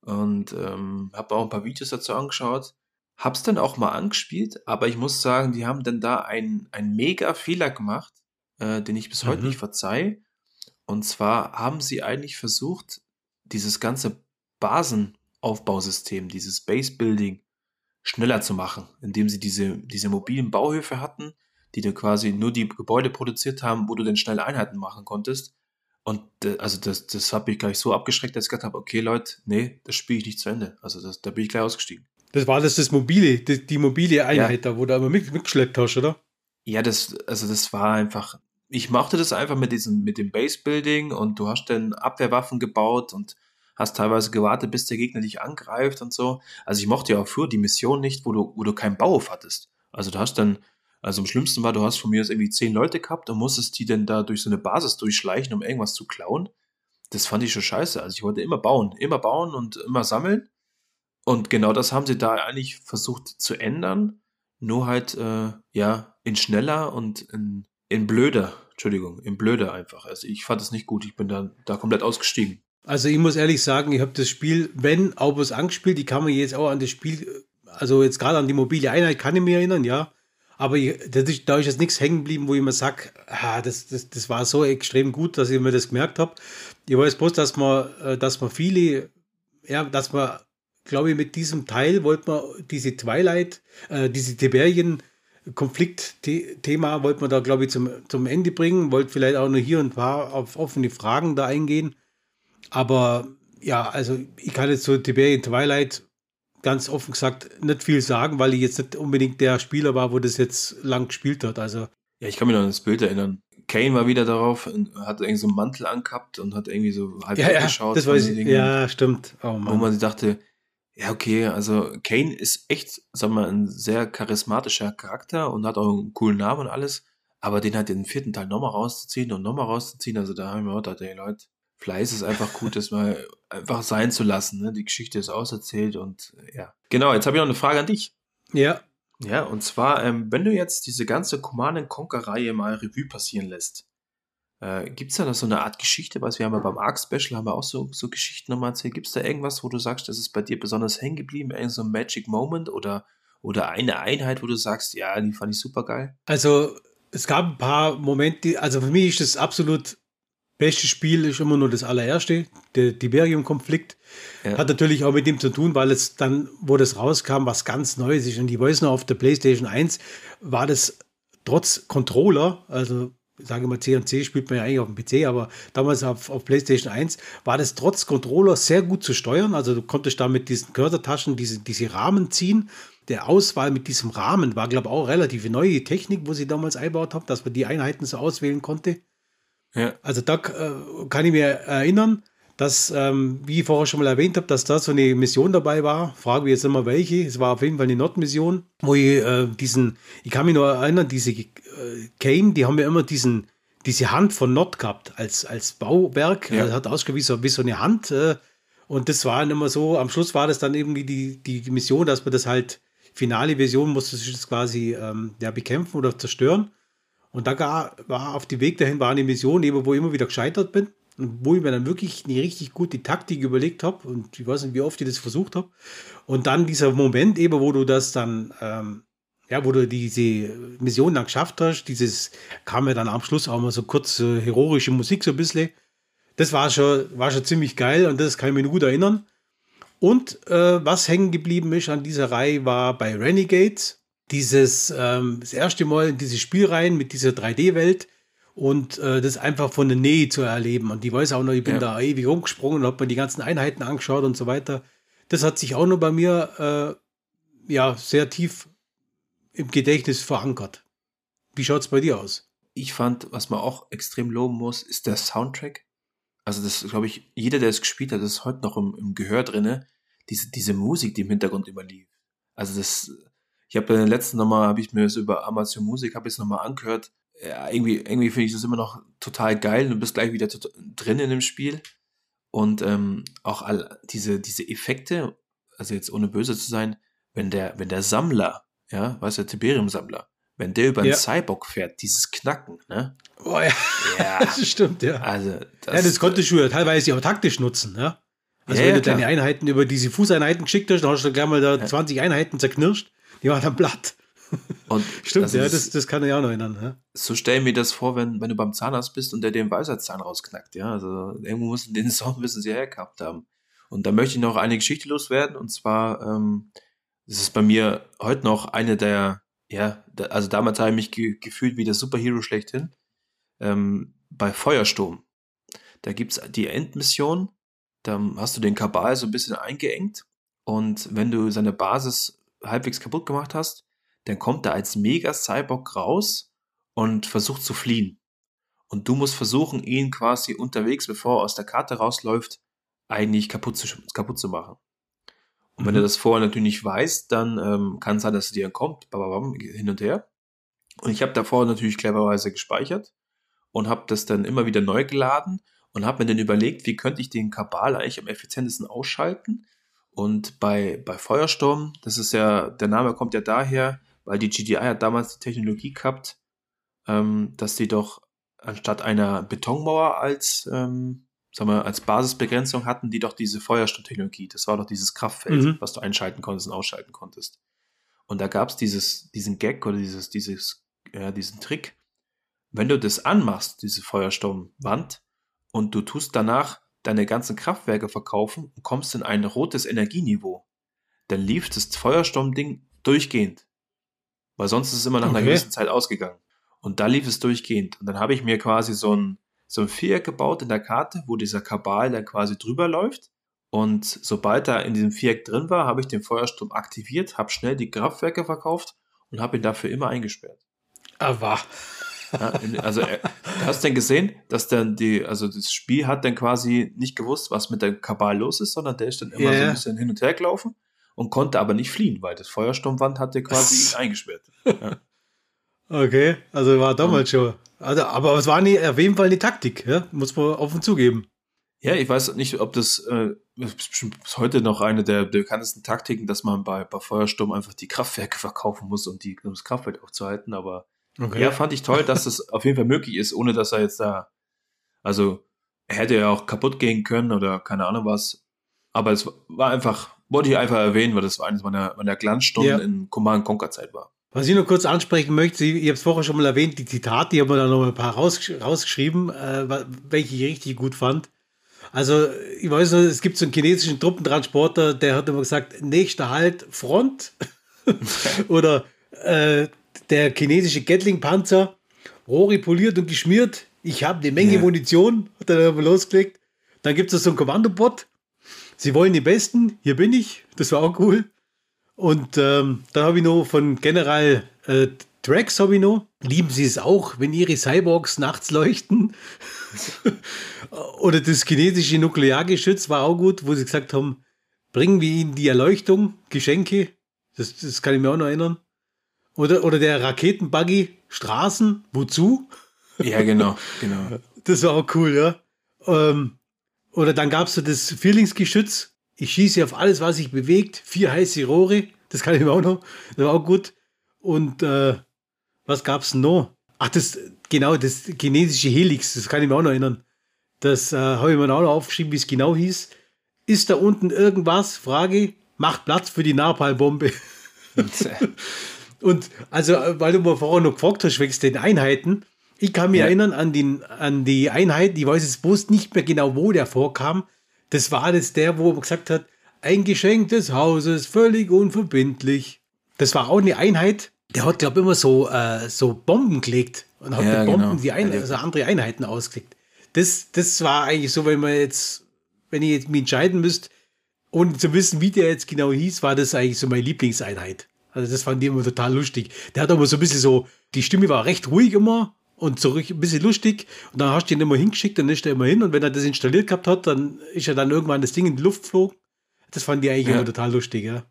Und ähm, habe auch ein paar Videos dazu angeschaut. Hab's dann auch mal angespielt, aber ich muss sagen, die haben dann da einen, einen mega Fehler gemacht, äh, den ich bis mhm. heute nicht verzeih. Und zwar haben sie eigentlich versucht, dieses ganze Basen, Aufbausystem, dieses Base Building schneller zu machen, indem sie diese, diese mobilen Bauhöfe hatten, die dir quasi nur die Gebäude produziert haben, wo du dann schnell Einheiten machen konntest. Und äh, also das, das hat mich gleich so abgeschreckt, dass ich gesagt habe, okay Leute, nee, das spiele ich nicht zu Ende. Also das, da bin ich gleich ausgestiegen. Das war das das mobile, die, die mobile Einheit ja. da, wo du aber mit, mitgeschleppt hast, oder? Ja, das, also das war einfach, ich mochte das einfach mit diesem, mit dem Base Building und du hast dann Abwehrwaffen gebaut und hast teilweise gewartet, bis der Gegner dich angreift und so. Also ich mochte ja auch früher die Mission nicht, wo du, wo du keinen Bauhof hattest. Also du hast dann, also am schlimmsten war, du hast von mir aus irgendwie zehn Leute gehabt und musstest die dann da durch so eine Basis durchschleichen, um irgendwas zu klauen. Das fand ich schon scheiße. Also ich wollte immer bauen, immer bauen und immer sammeln. Und genau das haben sie da eigentlich versucht zu ändern. Nur halt, äh, ja, in schneller und in, in blöder. Entschuldigung, in blöder einfach. Also ich fand es nicht gut. Ich bin da, da komplett ausgestiegen. Also ich muss ehrlich sagen, ich habe das Spiel, wenn was angespielt, ich kann mir jetzt auch an das Spiel, also jetzt gerade an die mobile Einheit kann ich mich erinnern, ja. Aber ich, da ist jetzt nichts hängen geblieben, wo ich mir sage, ah, das, das, das war so extrem gut, dass ich mir das gemerkt habe. Ich weiß bloß, dass man, äh, dass man viele, ja, dass man, glaube ich, mit diesem Teil wollte man diese Twilight, äh, diese Tiberien, Konfliktthema wollte man da, glaube ich, zum, zum Ende bringen, wollte vielleicht auch nur hier und da auf offene Fragen da eingehen. Aber ja, also ich kann jetzt zu Tiberian Twilight ganz offen gesagt nicht viel sagen, weil ich jetzt nicht unbedingt der Spieler war, wo das jetzt lang gespielt hat. Also ja, ich kann mich noch an das Bild erinnern. Kane war wieder darauf und hat irgendwie so einen Mantel angehabt und hat irgendwie so halb ja, weggeschaut. Ja, das weiß ich. Ja, stimmt. Oh, wo man sich dachte, ja, okay, also Kane ist echt, sag mal, ein sehr charismatischer Charakter und hat auch einen coolen Namen und alles. Aber den halt den vierten Teil nochmal rauszuziehen und nochmal rauszuziehen, also da haben wir gedacht, ey Leute, Fleiß ist einfach gut, das mal einfach sein zu lassen. Ne? Die Geschichte ist auserzählt und ja. Genau, jetzt habe ich noch eine Frage an dich. Ja. Ja, und zwar, ähm, wenn du jetzt diese ganze Command Conquer-Reihe mal Revue passieren lässt, äh, gibt es da noch so eine Art Geschichte, was wir haben ja beim Arc-Special haben wir auch so, so Geschichten nochmal erzählt. Gibt es da irgendwas, wo du sagst, das ist bei dir besonders hängen geblieben, irgend so ein Magic Moment oder, oder eine Einheit, wo du sagst, ja, die fand ich super geil? Also, es gab ein paar Momente, also für mich ist das absolut beste Spiel ist immer nur das allererste, der Tiberium-Konflikt. Ja. Hat natürlich auch mit dem zu tun, weil es dann, wo das rauskam, was ganz Neues ist. Und ich weiß noch, auf der PlayStation 1 war das trotz Controller, also sage mal C&C spielt man ja eigentlich auf dem PC, aber damals auf, auf PlayStation 1 war das trotz Controller sehr gut zu steuern. Also du konntest da mit diesen Cursor-Taschen diese, diese Rahmen ziehen. Der Auswahl mit diesem Rahmen war, glaube ich, auch relativ neue Technik, wo sie damals eingebaut haben, dass man die Einheiten so auswählen konnte. Ja. Also da äh, kann ich mir erinnern, dass, ähm, wie ich vorher schon mal erwähnt habe, dass da so eine Mission dabei war. Frage ich jetzt immer welche. Es war auf jeden Fall eine Nordmission, wo ich äh, diesen, ich kann mich nur erinnern, diese äh, Kane, die haben ja immer diesen, diese Hand von Nord gehabt als, als Bauwerk. Ja. hat ausgeschaut wie so, wie so eine Hand. Äh, und das war dann immer so, am Schluss war das dann irgendwie die, die, die Mission, dass man das halt, finale Version musste sich das quasi ähm, ja, bekämpfen oder zerstören. Und da war auf dem Weg dahin war eine Mission, eben, wo ich immer wieder gescheitert bin wo ich mir dann wirklich eine richtig gute Taktik überlegt habe und ich weiß nicht, wie oft ich das versucht habe. Und dann dieser Moment eben, wo du das dann, ähm, ja, wo du diese Mission dann geschafft hast, dieses kam ja dann am Schluss auch mal so kurz so heroische Musik so ein bisschen. Das war schon, war schon ziemlich geil und das kann ich mir gut erinnern. Und äh, was hängen geblieben ist an dieser Reihe war bei Renegades dieses ähm, das erste Mal in diese Spielreihen mit dieser 3D-Welt und äh, das einfach von der Nähe zu erleben. Und die weiß auch noch, ich bin ja. da ewig rumgesprungen und habe mir die ganzen Einheiten angeschaut und so weiter. Das hat sich auch noch bei mir äh, ja sehr tief im Gedächtnis verankert. Wie schaut es bei dir aus? Ich fand, was man auch extrem loben muss, ist der Soundtrack. Also das glaube ich, jeder, der es gespielt hat, ist heute noch im, im Gehör drinne. Diese, diese Musik, die im Hintergrund immer lief. Also das, ich habe den letzten nochmal, habe ich mir das über Amazon Musik, habe ich es nochmal angehört ja, irgendwie, irgendwie finde ich das immer noch total geil. Du bist gleich wieder drin in dem Spiel. Und ähm, auch all diese, diese Effekte, also jetzt ohne böse zu sein, wenn der, wenn der Sammler, ja, was der Tiberium-Sammler, wenn der über einen ja. Cyborg fährt, dieses Knacken, ne? Oh ja, ja. das stimmt, ja. Also, das, ja, das konntest du ja teilweise auch taktisch nutzen, ja. Also ja, wenn du deine Einheiten über diese Fußeinheiten geschickt hast, dann hast du gleich mal da 20 Einheiten zerknirscht, dann platt. Und Stimmt, also ja, das, das kann ich auch noch erinnern. Ja? So stell mir das vor, wenn, wenn du beim Zahnarzt bist und der den Weisheitszahn rausknackt. Ja, also irgendwo müssen den Sound müssen sie hergehabt haben. Und da möchte ich noch eine Geschichte loswerden. Und zwar, ähm, das ist bei mir heute noch eine der, ja, da, also damals habe ich mich ge gefühlt wie der Superhero schlechthin. Ähm, bei Feuersturm. Da gibt es die Endmission. Da hast du den Kabal so ein bisschen eingeengt. Und wenn du seine Basis halbwegs kaputt gemacht hast, dann kommt er als Mega-Cyborg raus und versucht zu fliehen. Und du musst versuchen, ihn quasi unterwegs, bevor er aus der Karte rausläuft, eigentlich kaputt zu, kaputt zu machen. Und mhm. wenn du das vorher natürlich nicht weißt, dann ähm, kann es sein, dass er dir entkommt, bababam, hin und her. Und ich habe davor natürlich clevererweise gespeichert und habe das dann immer wieder neu geladen und habe mir dann überlegt, wie könnte ich den Kabal eigentlich am effizientesten ausschalten. Und bei, bei Feuersturm, das ist ja, der Name kommt ja daher, weil die GDI hat damals die Technologie gehabt, ähm, dass sie doch anstatt einer Betonmauer als, ähm, sagen wir, als Basisbegrenzung hatten, die doch diese Feuersturmtechnologie. Das war doch dieses Kraftfeld, mhm. was du einschalten konntest und ausschalten konntest. Und da gab es dieses, diesen Gag oder dieses, dieses, ja, diesen Trick. Wenn du das anmachst, diese Feuersturmwand, und du tust danach deine ganzen Kraftwerke verkaufen und kommst in ein rotes Energieniveau, dann lief das Feuersturmding durchgehend. Weil sonst ist es immer nach okay. einer gewissen Zeit ausgegangen. Und da lief es durchgehend. Und dann habe ich mir quasi so ein, so ein Viereck gebaut in der Karte, wo dieser Kabal dann quasi drüber läuft. Und sobald er in diesem Viereck drin war, habe ich den Feuersturm aktiviert, habe schnell die Kraftwerke verkauft und habe ihn dafür immer eingesperrt. Aber. Also, äh, hast du denn gesehen, dass dann die, also das Spiel hat dann quasi nicht gewusst, was mit der Kabal los ist, sondern der ist dann immer yeah. so ein bisschen hin und her gelaufen und konnte aber nicht fliehen, weil das Feuersturmwand hatte quasi ihn eingesperrt. Ja. Okay, also war damals schon. Also, aber es war nie, auf jeden Fall eine Taktik, ja? muss man offen zugeben. Ja, ich weiß nicht, ob das äh, bis heute noch eine der bekanntesten Taktiken, dass man bei, bei Feuersturm einfach die Kraftwerke verkaufen muss, um, die, um das Kraftwerk aufzuhalten. Aber okay. ja, fand ich toll, dass das auf jeden Fall möglich ist, ohne dass er jetzt da, also er hätte ja auch kaputt gehen können oder keine Ahnung was. Aber es war einfach wollte ich einfach erwähnen, weil das eines meiner, meiner Glanzstunden ja. in Command Conquer Zeit war. Was ich nur kurz ansprechen möchte, ich habe es vorher schon mal erwähnt, die Zitate, die haben wir da noch ein paar raus, rausgeschrieben, äh, welche ich richtig gut fand. Also, ich weiß noch, es gibt so einen chinesischen Truppentransporter, der hat immer gesagt, nächster Halt, Front. Oder äh, der chinesische Gatling-Panzer. Rohre poliert und geschmiert. Ich habe eine Menge Ja. Munition. Hat er dann losgelegt. Dann gibt es so einen Kommandobot. Sie wollen die Besten. Hier bin ich. Das war auch cool. Und ähm, dann habe ich noch von General äh, Drax habe ich noch. Lieben Sie es auch, wenn Ihre Cyborgs nachts leuchten? Oder das chinesische Nukleargeschütz war auch gut, wo sie gesagt haben, bringen wir Ihnen die Erleuchtung, Geschenke. Das, das kann ich mir auch noch erinnern. Oder, oder der Raketenbuggy, Straßen, wozu? Ja, genau, genau. Das war auch cool, ja. Ähm, oder dann gab es so das Vierlingsgeschütz. Ich schieße auf alles, was sich bewegt. Vier heiße Rohre. Das kann ich mir auch noch. Das war auch gut. Und äh, was gab's noch? Ach, das, genau, das chinesische Helix. Das kann ich mir auch noch erinnern. Das äh, habe ich mir auch noch aufgeschrieben, wie es genau hieß. Ist da unten irgendwas? Frage. Macht Platz für die Napalmbombe. Und also, äh, weil du mir vorher noch gefragt hast, wegen den Einheiten, ich kann mich Ja. erinnern an, den, an die Einheit, ich weiß jetzt bloß nicht mehr genau, wo der vorkam. Das war das der, wo man gesagt hat, ein Geschenk des Hauses, völlig unverbindlich. Das war auch eine Einheit, der hat, glaube ich, immer so, äh, so Bomben gelegt und hat Ja, mit Bomben genau. die ein, also andere Einheiten ausgelegt. Das, das war eigentlich so, wenn man jetzt, wenn ich jetzt mich entscheiden müsste, ohne zu wissen, wie der jetzt genau hieß, war das eigentlich so meine Lieblingseinheit. Also das fand ich immer total lustig. Der hat aber so ein bisschen so, die Stimme war recht ruhig immer und so ein bisschen lustig. Und dann hast du ihn immer hingeschickt, dann ist er immer hin. Und wenn er das installiert gehabt hat, dann ist er dann irgendwann das Ding in die Luft geflogen. Das fand ich eigentlich Ja. immer total lustig, ja.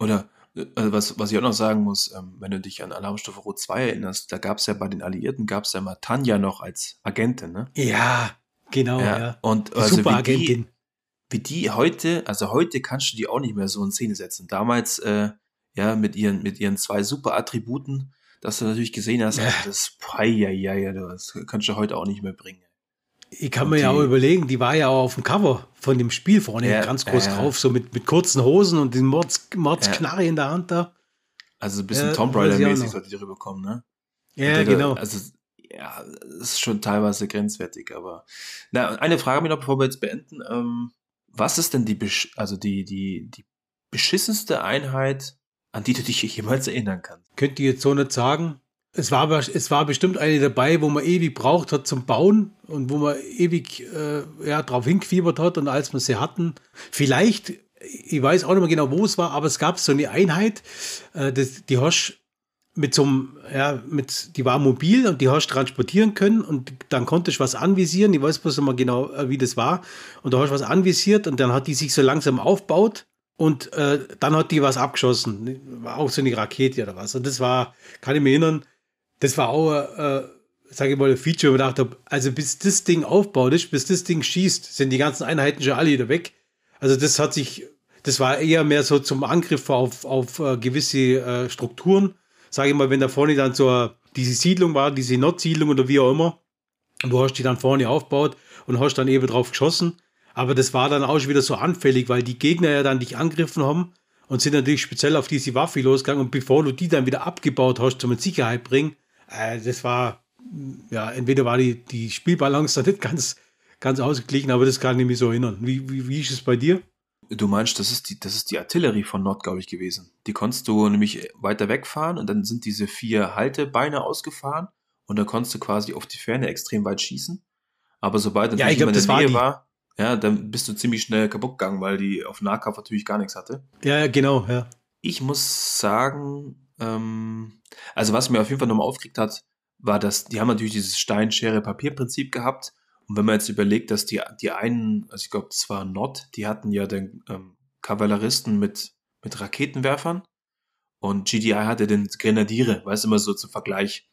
Oder äh, was, was ich auch noch sagen muss, ähm, wenn du dich an Alarmstufe Rot 2 erinnerst, da gab es ja bei den Alliierten, gab es ja mal Tanja noch als Agentin, ne? Ja, genau, ja. Und Die also wie die, Superagentin. wie die heute, also heute kannst du die auch nicht mehr so in Szene setzen. Damals, äh, ja, mit ihren, mit ihren zwei super Attributen, dass du natürlich gesehen hast, Ja. also das, pei, ja, ja, ja, das kannst du heute auch nicht mehr bringen. Ich kann mir ja auch überlegen, die war ja auch auf dem Cover von dem Spiel vorne Ja, ganz groß ja, ja. drauf, so mit, mit kurzen Hosen und den Mords, Mordsknarre in der Hand da. Also ein bisschen Ja, Tomb Raider-mäßig sollte die rüberkommen, ne? Ja, Und der- genau. Also, ja, das ist schon teilweise grenzwertig, aber. Na, eine Frage ich noch, bevor wir jetzt beenden. Ähm, was ist denn die, also die, die, die beschissenste Einheit, an die du dich jemals erinnern kannst? Könnte ich jetzt so nicht sagen. Es war, es war bestimmt eine dabei, wo man ewig braucht hat zum Bauen und wo man ewig äh, ja, drauf hingefiebert hat und als wir sie hatten, vielleicht, ich weiß auch nicht mehr genau, wo es war, aber es gab so eine Einheit, äh, das, die hast mit so einem, ja, mit, die war mobil und die hast transportieren können und dann konntest du was anvisieren. Ich weiß bloß mehr genau, äh, wie das war. Und da hast du was anvisiert und dann hat die sich so langsam aufgebaut und äh, dann hat die was abgeschossen. War auch so eine Rakete oder was. Und das war, kann ich mich erinnern, das war auch, äh, sage ich mal, ein Feature, wo ich gedacht habe, also bis das Ding aufbaut ist, bis das Ding schießt, sind die ganzen Einheiten schon alle wieder weg. Also das hat sich, das war eher mehr so zum Angriff auf, auf äh, gewisse äh, Strukturen. Sage ich mal, wenn da vorne dann so diese Siedlung war, diese Nordsiedlung oder wie auch immer, und du hast die dann vorne aufgebaut und hast dann eben drauf geschossen. Aber das war dann auch schon wieder so anfällig, weil die Gegner ja dann dich angegriffen haben und sind natürlich speziell auf diese Waffe losgegangen. Und bevor du die dann wieder abgebaut hast, zum in Sicherheit bringen, äh, das war, ja, entweder war die, die Spielbalance da nicht ganz, ganz ausgeglichen, aber das kann ich mich so erinnern. Wie, wie, wie ist es bei dir? Du meinst, das ist die, das ist die Artillerie von Nord, glaube ich, gewesen. Die konntest du nämlich weiter wegfahren und dann sind diese vier Haltebeine ausgefahren und dann konntest du quasi auf die Ferne extrem weit schießen. Aber sobald Ja, ich glaub, in der war Nähe die. war, ja, dann bist du ziemlich schnell kaputt gegangen, weil die auf Nahkampf natürlich gar nichts hatte. Ja, ja, genau, ja. Ich muss sagen, ähm, also was mir auf jeden Fall nochmal aufgeregt hat, war, dass die haben natürlich dieses Stein-Schere-Papier-Prinzip gehabt. Und wenn man jetzt überlegt, dass die, die einen, also ich glaube, das war Nord, die hatten ja den ähm, Kavalleristen mit, mit Raketenwerfern und GDI hatte den Grenadiere, weißt du, immer so zum Vergleich.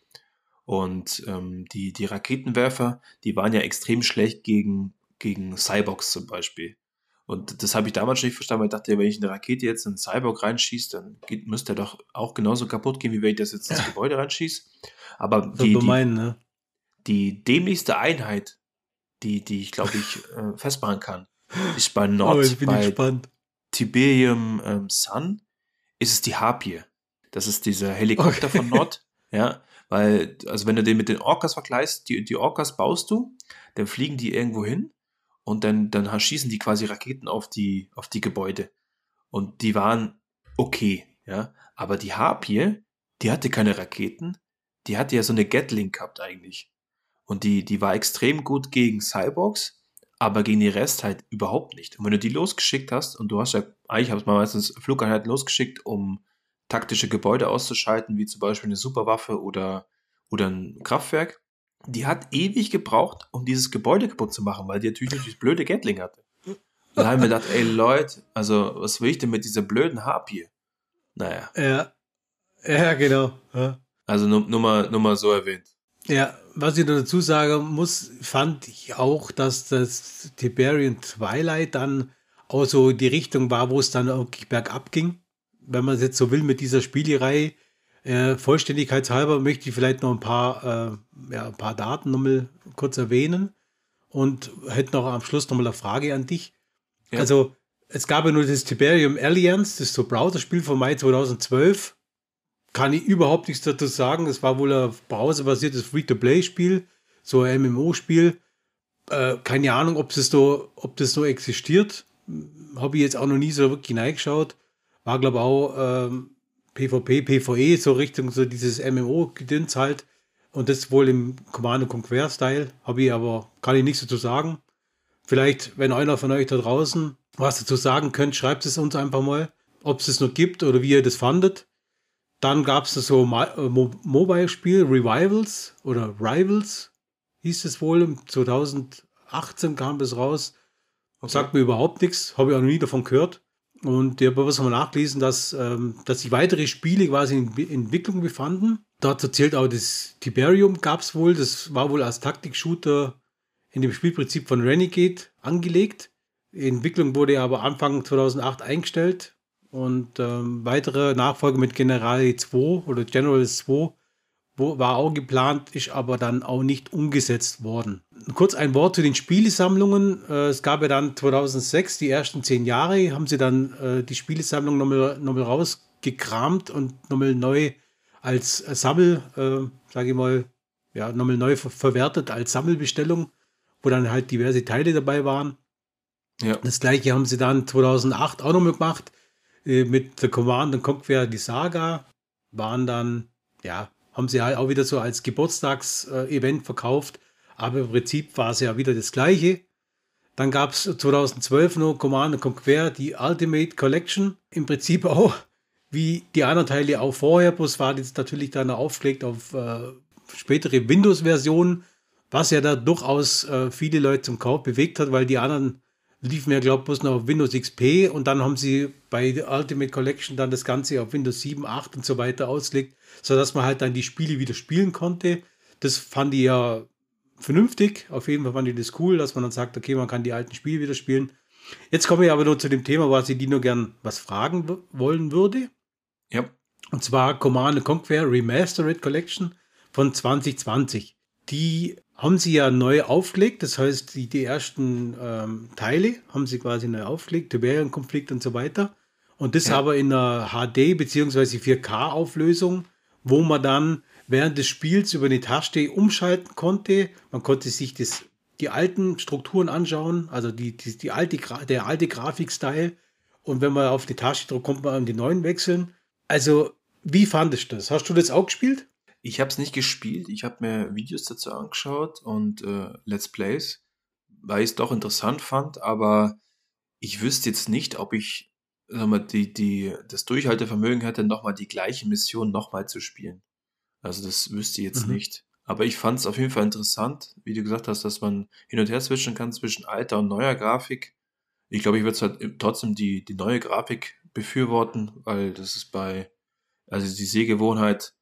Und ähm, die, die Raketenwerfer, die waren ja extrem schlecht gegen, gegen Cyborgs zum Beispiel. Und das habe ich damals schon nicht verstanden, weil ich dachte, wenn ich eine Rakete jetzt in einen Cyborg reinschieße, dann geht, müsste er doch auch genauso kaputt gehen, wie wenn ich das jetzt ins Gebäude reinschieße. Aber die, bei die, meinen, ne? die dämlichste Einheit, die, die ich glaube ich äh, festmachen kann, ist bei Oh, Nord, ich bei gespannt. Tiberium ähm, Sun, ist es die Harpie. Das ist dieser Helikopter Okay. von Nord. Ja, weil, also wenn du den mit den Orcas vergleichst, die, die Orcas baust du, dann fliegen die irgendwo hin und dann, dann schießen die quasi Raketen auf die, auf die Gebäude. Und die waren okay, ja. Aber die Harpie, die hatte keine Raketen, die hatte ja so eine Gatling gehabt eigentlich. Und die, die war extrem gut gegen Cyborgs, aber gegen den Rest halt überhaupt nicht. Und wenn du die losgeschickt hast, und du hast ja, eigentlich habe ich mal meistens Flugeinheit losgeschickt, um taktische Gebäude auszuschalten, wie zum Beispiel eine Superwaffe oder, oder ein Kraftwerk, die hat ewig gebraucht, um dieses Gebäude kaputt zu machen, weil die natürlich natürlich blöde Gatling hatte. Da haben wir gedacht, ey Leute, also was will ich denn mit dieser blöden Harpie? Naja. Ja, ja genau. Ja. Also nur, nur, mal, nur mal so erwähnt. Ja, was ich dazu sagen muss, fand ich auch, dass das Tiberian Twilight dann auch so die Richtung war, wo es dann auch bergab ging. Wenn man es jetzt so will mit dieser Spielerei. Äh, vollständigkeitshalber möchte ich vielleicht noch ein paar, äh, ja, ein paar Daten nochmal kurz erwähnen und hätte noch am Schluss nochmal eine Frage an dich. Ja. Also, es gab ja nur das Tiberium Alliance, das ist so Browser-Spiel von Mai 2012 kann ich überhaupt nichts dazu sagen. Es war wohl ein browserbasiertes Free-to-Play-Spiel, so ein MMO-Spiel. Äh, keine Ahnung, ob das, so, ob das so existiert. Habe ich jetzt auch noch nie so wirklich hineingeschaut. War, glaube ich, auch ähm, PvP, PvE, so Richtung so dieses MMO-Gedöns halt. Und das wohl im Command Conquer-Style. Habe ich aber, kann ich nichts dazu sagen. Vielleicht, wenn einer von euch da draußen was dazu sagen könnt, schreibt es uns einfach mal, ob es es noch gibt oder wie ihr das fandet. Dann gab es so äh, Mo Mobile-Spiel, Revivals oder Rivals hieß es wohl. 2018 kam das raus. Okay. Sagt mir überhaupt nichts, habe ich auch noch nie davon gehört. Und ich habe was mal nachgelesen, dass, ähm, dass sich weitere Spiele quasi in Entwicklung befanden. Dazu zählt auch das Tiberium, gab es wohl. Das war wohl als Taktik-Shooter in dem Spielprinzip von Renegade angelegt. Die Entwicklung wurde aber Anfang 2008 eingestellt und ähm, weitere Nachfolge mit General 2 oder General 2 wo, war auch geplant, ist aber dann auch nicht umgesetzt worden. Kurz ein Wort zu den Spielesammlungen. Äh, es gab ja dann 2006, die ersten zehn Jahre, haben sie dann äh, die Spielesammlung nochmal, nochmal rausgekramt und nochmal neu als Sammel, äh, sage ich mal, ja, nochmal neu ver verwertet als Sammelbestellung, wo dann halt diverse Teile dabei waren. Ja. Das gleiche haben sie dann 2008 auch nochmal gemacht äh, mit der Command Conquer die Saga waren dann, ja, haben sie halt auch wieder so als Geburtstagsevent verkauft, aber im Prinzip war es ja wieder das gleiche. Dann gab es 2012 noch Command Conquer die Ultimate Collection, im Prinzip auch wie die anderen Teile auch vorher, bloß war das natürlich dann aufgelegt auf äh, spätere Windows-Versionen, was ja da durchaus äh, viele Leute zum Kauf bewegt hat, weil die anderen lief mir, glaube ich, bloß noch auf Windows XP und dann haben sie bei der Ultimate Collection dann das Ganze auf Windows 7, 8 und so weiter ausgelegt, sodass man halt dann die Spiele wieder spielen konnte. Das fand ich ja vernünftig. Auf jeden Fall fand ich das cool, dass man dann sagt, okay, man kann die alten Spiele wieder spielen. Jetzt komme ich aber nur zu dem Thema, was ich die nur gern was fragen wollen würde. Ja. Und zwar Command Conquer Remastered Collection von 2020. Die haben sie ja neu aufgelegt. Das heißt, die, die ersten ähm, Teile haben sie quasi neu aufgelegt, Tiberian-Konflikt und so weiter. Und das ja. aber in einer HD- bzw. 4K-Auflösung, wo man dann während des Spiels über eine Taste umschalten konnte. Man konnte sich das, die alten Strukturen anschauen, also die, die, die alte, der alte Grafikstyle. Und wenn man auf die Taste drückt, kommt man an die neuen wechseln. Also, wie fandest du das? Hast du das auch gespielt? Ich habe es nicht gespielt, ich habe mir Videos dazu angeschaut und äh, Let's Plays, weil ich es doch interessant fand, aber ich wüsste jetzt nicht, ob ich sag mal, die, die, das Durchhaltevermögen hätte, nochmal die gleiche Mission nochmal zu spielen. Also das wüsste ich jetzt mhm. nicht. Aber ich fand es auf jeden Fall interessant, wie du gesagt hast, dass man hin und her switchen kann zwischen alter und neuer Grafik. Ich glaube, ich würde halt trotzdem die, die neue Grafik befürworten, weil das ist bei, also die Sehgewohnheit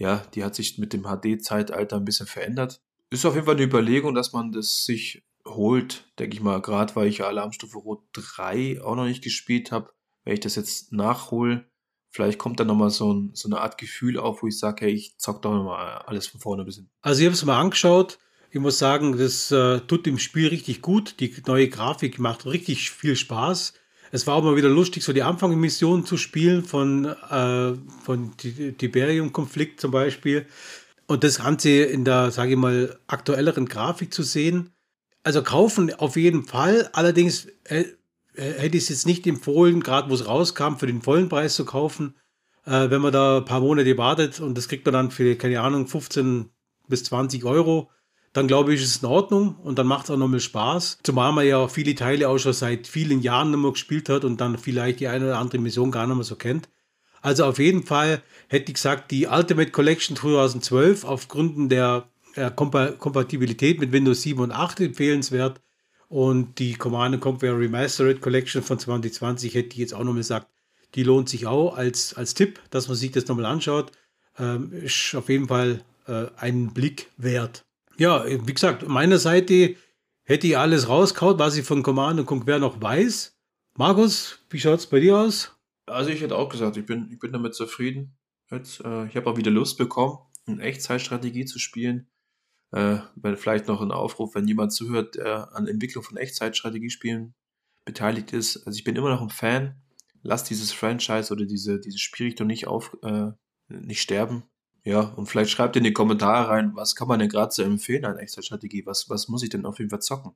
ja, die hat sich mit dem HD-Zeitalter ein bisschen verändert. Ist auf jeden Fall eine Überlegung, dass man das sich holt, denke ich mal, gerade weil ich Alarmstufe Rot 3 auch noch nicht gespielt habe. Wenn ich das jetzt nachhole, vielleicht kommt da nochmal so, ein, so eine Art Gefühl auf, wo ich sage, hey, ich zock doch nochmal alles von vorne bis hin. Also ich habe es mal angeschaut. Ich muss sagen, das äh, tut dem Spiel richtig gut. Die neue Grafik macht richtig viel Spaß. Es war auch mal wieder lustig, so die Anfangsmission zu spielen von, äh, von Tiberium-Konflikt zum Beispiel. Und das Ganze in der, sage ich mal, aktuelleren Grafik zu sehen. Also kaufen auf jeden Fall. Allerdings äh, äh hätte ich es jetzt nicht empfohlen, gerade wo es rauskam, für den vollen Preis zu kaufen, äh, wenn man da ein paar Monate wartet und das kriegt man dann für, keine Ahnung, 15 bis 20 Euro, dann glaube ich, ist es in Ordnung und dann macht es auch nochmal Spaß. Zumal man ja auch viele Teile auch schon seit vielen Jahren mehr gespielt hat und dann vielleicht die eine oder andere Mission gar nicht mehr so kennt. Also auf jeden Fall hätte ich gesagt, die Ultimate Collection 2012 aufgrund der äh, Kompatibilität mit Windows 7 und 8 empfehlenswert. Und die Command Conquer Remastered Collection von 2020 hätte ich jetzt auch nochmal gesagt, die lohnt sich auch als, als Tipp, dass man sich das nochmal anschaut. Ähm, ist auf jeden Fall äh, einen Blick wert. Ja, wie gesagt, meiner Seite hätte ich alles rauskaut, was ich von Command Conquer noch weiß. Markus, wie schaut es bei dir aus? Also ich hätte auch gesagt, ich bin, ich bin damit zufrieden. Jetzt, äh, ich habe auch wieder Lust bekommen, eine Echtzeitstrategie zu spielen. Äh, wenn vielleicht noch ein Aufruf, wenn jemand zuhört, der an Entwicklung von Echtzeitstrategiespielen beteiligt ist. Also ich bin immer noch ein Fan. Lass dieses Franchise oder diese, diese Spielrichtung nicht auf, äh, nicht sterben. Ja, und vielleicht schreibt in die Kommentare rein, was kann man denn gerade so empfehlen an Echtzeitstrategie? Was, was muss ich denn auf jeden Fall zocken?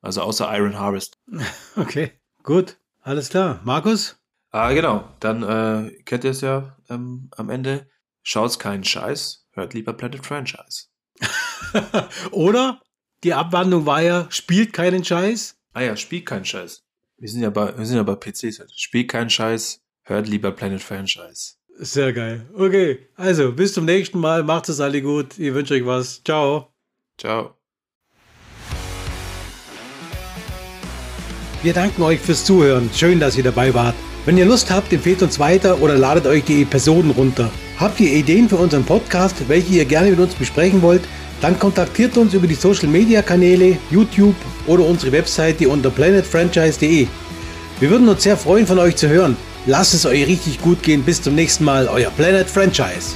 Also außer Iron Harvest. Okay, gut. Alles klar. Markus? Ah, genau. Dann äh, kennt ihr es ja ähm, am Ende. Schaut's keinen Scheiß, hört lieber Planet Franchise. Oder die Abwandlung war ja, spielt keinen Scheiß. Ah ja, spielt keinen Scheiß. Wir sind ja bei, wir sind ja bei PCs. Spielt keinen Scheiß, hört lieber Planet Franchise. Sehr geil. Okay, also bis zum nächsten Mal. Macht es alle gut. Ich wünsche euch was. Ciao. Ciao. Wir danken euch fürs Zuhören. Schön, dass ihr dabei wart. Wenn ihr Lust habt, empfehlt uns weiter oder ladet euch die Episoden runter. Habt ihr Ideen für unseren Podcast, welche ihr gerne mit uns besprechen wollt? Dann kontaktiert uns über die Social Media Kanäle, YouTube oder unsere Webseite unter planetfranchise.de. Wir würden uns sehr freuen, von euch zu hören. Lasst es euch richtig gut gehen. Bis zum nächsten Mal, euer Planet Franchise.